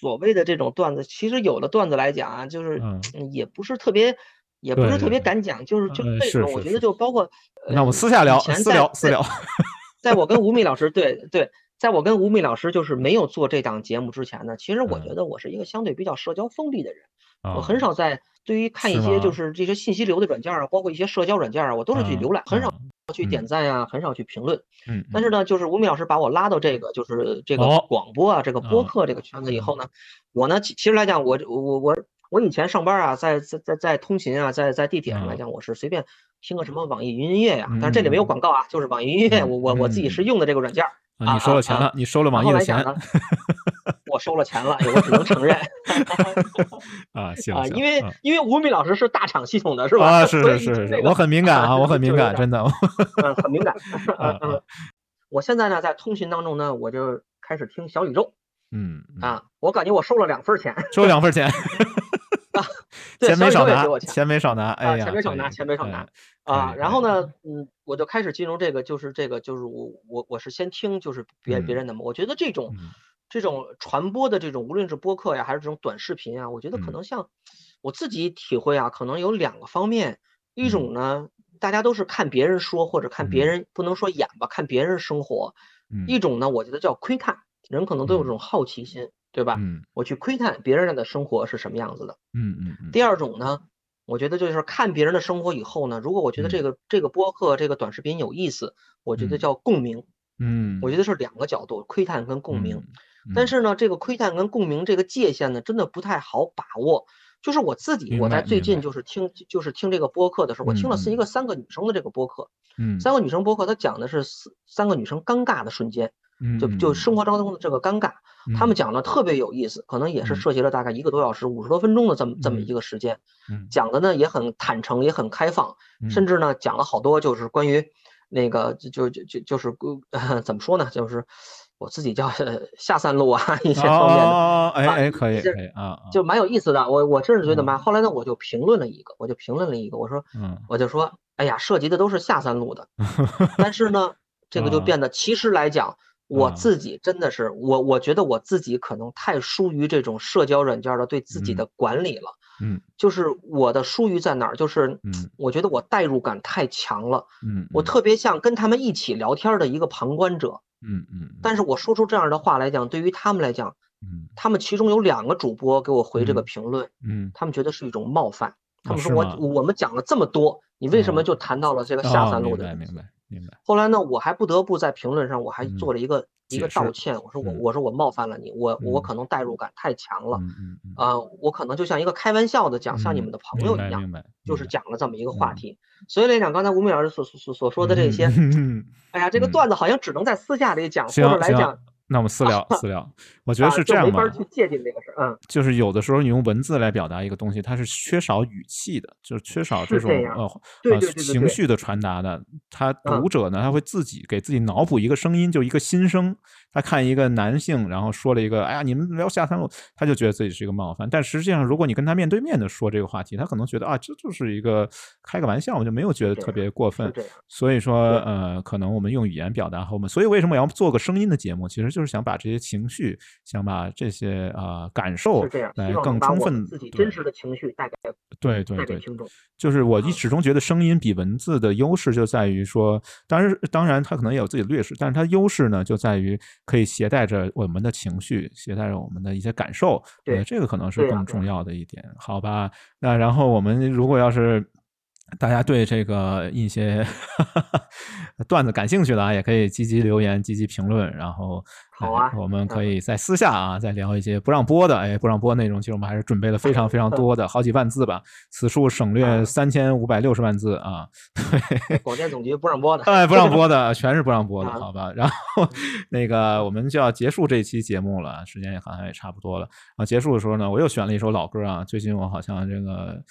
所谓的这种段子。其实有的段子来讲啊，就是也不是特别。也不是特别敢讲，就是就这种，我觉得就包括，那我们私下聊，私聊私聊。在我跟吴敏老师对对，在我跟吴敏老师就是没有做这档节目之前呢，其实我觉得我是一个相对比较社交封闭的人，我很少在对于看一些就是这些信息流的软件啊，包括一些社交软件啊，我都是去浏览，很少去点赞呀，很少去评论。嗯。但是呢，就是吴敏老师把我拉到这个就是这个广播啊，这个播客这个圈子以后呢，我呢其其实来讲，我我我我以前上班啊，在在在在通勤啊，在在地铁上来讲，我是随便听个什么网易云音乐呀，但是这里没有广告啊，就是网易云音乐，我我我自己是用的这个软件。你收了钱了，你收了网易的钱。我收了钱了，我只能承认。啊，行啊，因为因为吴敏老师是大厂系统的，是吧？啊，是是是是，我很敏感啊，我很敏感，真的。嗯，很敏感。嗯嗯。我现在呢，在通讯当中呢，我就开始听小宇宙。嗯。啊，我感觉我收了两份钱。收两份钱。钱没少拿，钱没少拿，哎呀，钱没少拿，钱没少拿啊！然后呢，嗯，我就开始进入这个，就是这个，就是我我我是先听，就是别别人的嘛。我觉得这种这种传播的这种，无论是播客呀，还是这种短视频啊，我觉得可能像我自己体会啊，可能有两个方面。一种呢，大家都是看别人说，或者看别人，不能说演吧，看别人生活。一种呢，我觉得叫窥探，人可能都有这种好奇心。对吧？嗯，我去窥探别人的生活是什么样子的。嗯嗯嗯。第二种呢，我觉得就是看别人的生活以后呢，如果我觉得这个这个播客这个短视频有意思，我觉得叫共鸣。嗯，我觉得是两个角度，窥探跟共鸣。但是呢，这个窥探跟共鸣这个界限呢，真的不太好把握。就是我自己，我在最近就是听就是听这个播客的时候，我听了是一个三个女生的这个播客。嗯。三个女生播客，它讲的是三三个女生尴尬的瞬间。就就生活当中的这个尴尬，他们讲的特别有意思，可能也是涉及了大概一个多小时、五十多分钟的这么这么一个时间，讲的呢也很坦诚，也很开放，甚至呢讲了好多就是关于那个就就就就是 怎么说呢，就是我自己叫下三路啊一些方面的，哎哎可以可以啊，就蛮有意思的。我我真是觉得蛮，后来呢我就评论了一个，我就评论了一个，我说，我就说，哎呀，涉及的都是下三路的，但是呢，这个就变得其实来讲。我自己真的是我，我觉得我自己可能太疏于这种社交软件的对自己的管理了。嗯，就是我的疏于在哪儿？就是，嗯，我觉得我代入感太强了。嗯，我特别像跟他们一起聊天的一个旁观者。嗯嗯。但是我说出这样的话来讲，对于他们来讲，嗯，他们其中有两个主播给我回这个评论，嗯，他们觉得是一种冒犯。他们说我我们讲了这么多，你为什么就谈到了这个下三路的？明白明白明白。后来呢，我还不得不在评论上，我还做了一个。一个道歉，我说我我说我冒犯了你，我我可能代入感太强了，啊，我可能就像一个开玩笑的讲，像你们的朋友一样，就是讲了这么一个话题。所以来讲，刚才吴敏老师所所所说的这些，哎呀，这个 段子好像只能在私下里讲，或者来讲。那我们私聊私聊，我觉得是这样吧。去界定这个事儿，嗯，就是有的时候你用文字来表达一个东西，它是缺少语气的，就是缺少这种呃情绪的传达的。他读者呢，他会自己给自己脑补一个声音，就一个心声。他看一个男性，然后说了一个：“哎呀，你们聊下三路。”他就觉得自己是一个冒犯。但实际上，如果你跟他面对面的说这个话题，他可能觉得啊，这就是一个开个玩笑，我就没有觉得特别过分。所以说，呃，可能我们用语言表达和我们，所以为什么要做个声音的节目？其实就是想把这些情绪，想把这些啊感受来更充分自己真实的情绪带给对对对听众。就是我一始终觉得声音比文字的优势就在于说，当然当然它可能也有自己的劣势，但是它优势呢就在于。可以携带着我们的情绪，携带着我们的一些感受，对，这个可能是更重要的一点，好吧？那然后我们如果要是。大家对这个一些 段子感兴趣的啊，也可以积极留言、积极评论。然后，好啊，我们可以在私下啊再聊一些不让播的，哎，不让播内容。其实我们还是准备了非常非常多的，好几万字吧。此处省略三千五百六十万字啊。对，广电总局不让播的，哎，不让播的，全是不让播的，好吧？然后那个我们就要结束这期节目了，时间也好像也差不多了啊。结束的时候呢，我又选了一首老歌啊。最近我好像这个。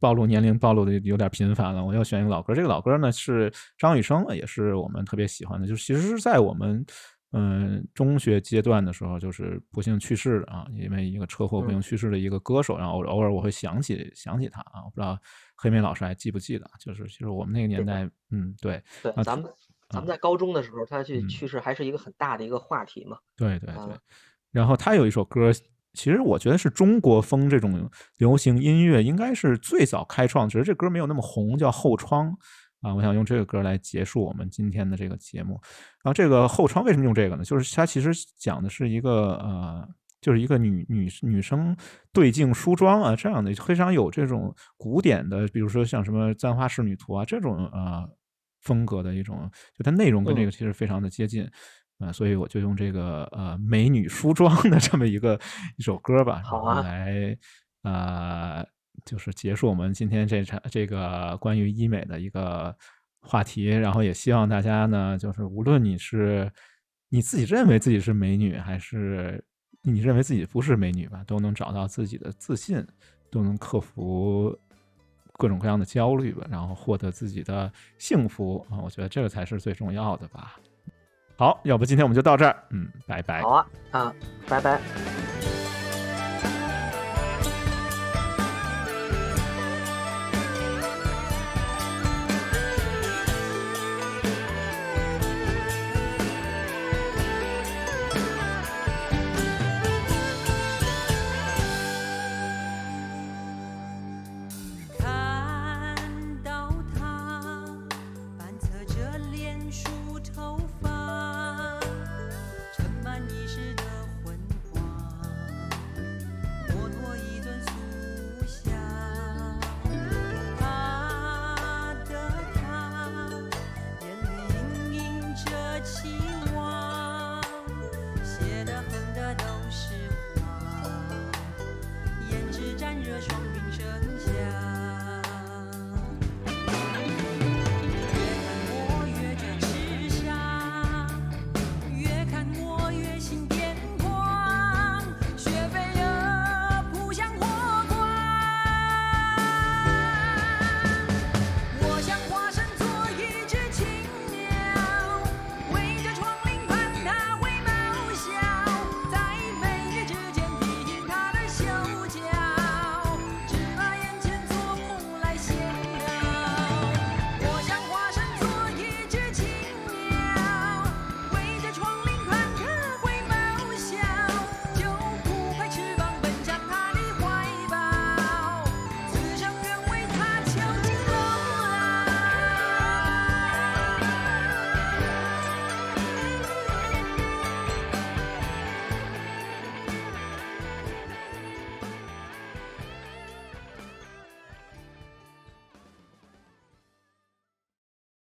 暴露年龄暴露的有点频繁了，我要选一个老歌。这个老歌呢是张雨生，也是我们特别喜欢的。就是其实是在我们嗯中学阶段的时候，就是不幸去世了啊，因为一个车祸不幸去世的一个歌手。然后偶尔我会想起想起他啊，我不知道黑妹老师还记不记得？就是其实我们那个年代，嗯，对对，咱们咱们在高中的时候，他去去世还是一个很大的一个话题嘛。对对对，然后他有一首歌。其实我觉得是中国风这种流行音乐应该是最早开创，只是这歌没有那么红，叫《后窗》。啊，我想用这个歌来结束我们今天的这个节目。然后这个后窗为什么用这个呢？就是它其实讲的是一个呃，就是一个女女女生对镜梳妆啊这样的，非常有这种古典的，比如说像什么簪花仕女图啊这种呃风格的一种，就它内容跟这个其实非常的接近啊，所以我就用这个呃美女梳妆的这么一个一首歌吧，好啊，来呃。就是结束我们今天这场这个关于医美的一个话题，然后也希望大家呢，就是无论你是你自己认为自己是美女，还是你认为自己不是美女吧，都能找到自己的自信，都能克服各种各样的焦虑吧，然后获得自己的幸福啊！我觉得这个才是最重要的吧。好，要不今天我们就到这儿，嗯，拜拜。好啊，啊，拜拜。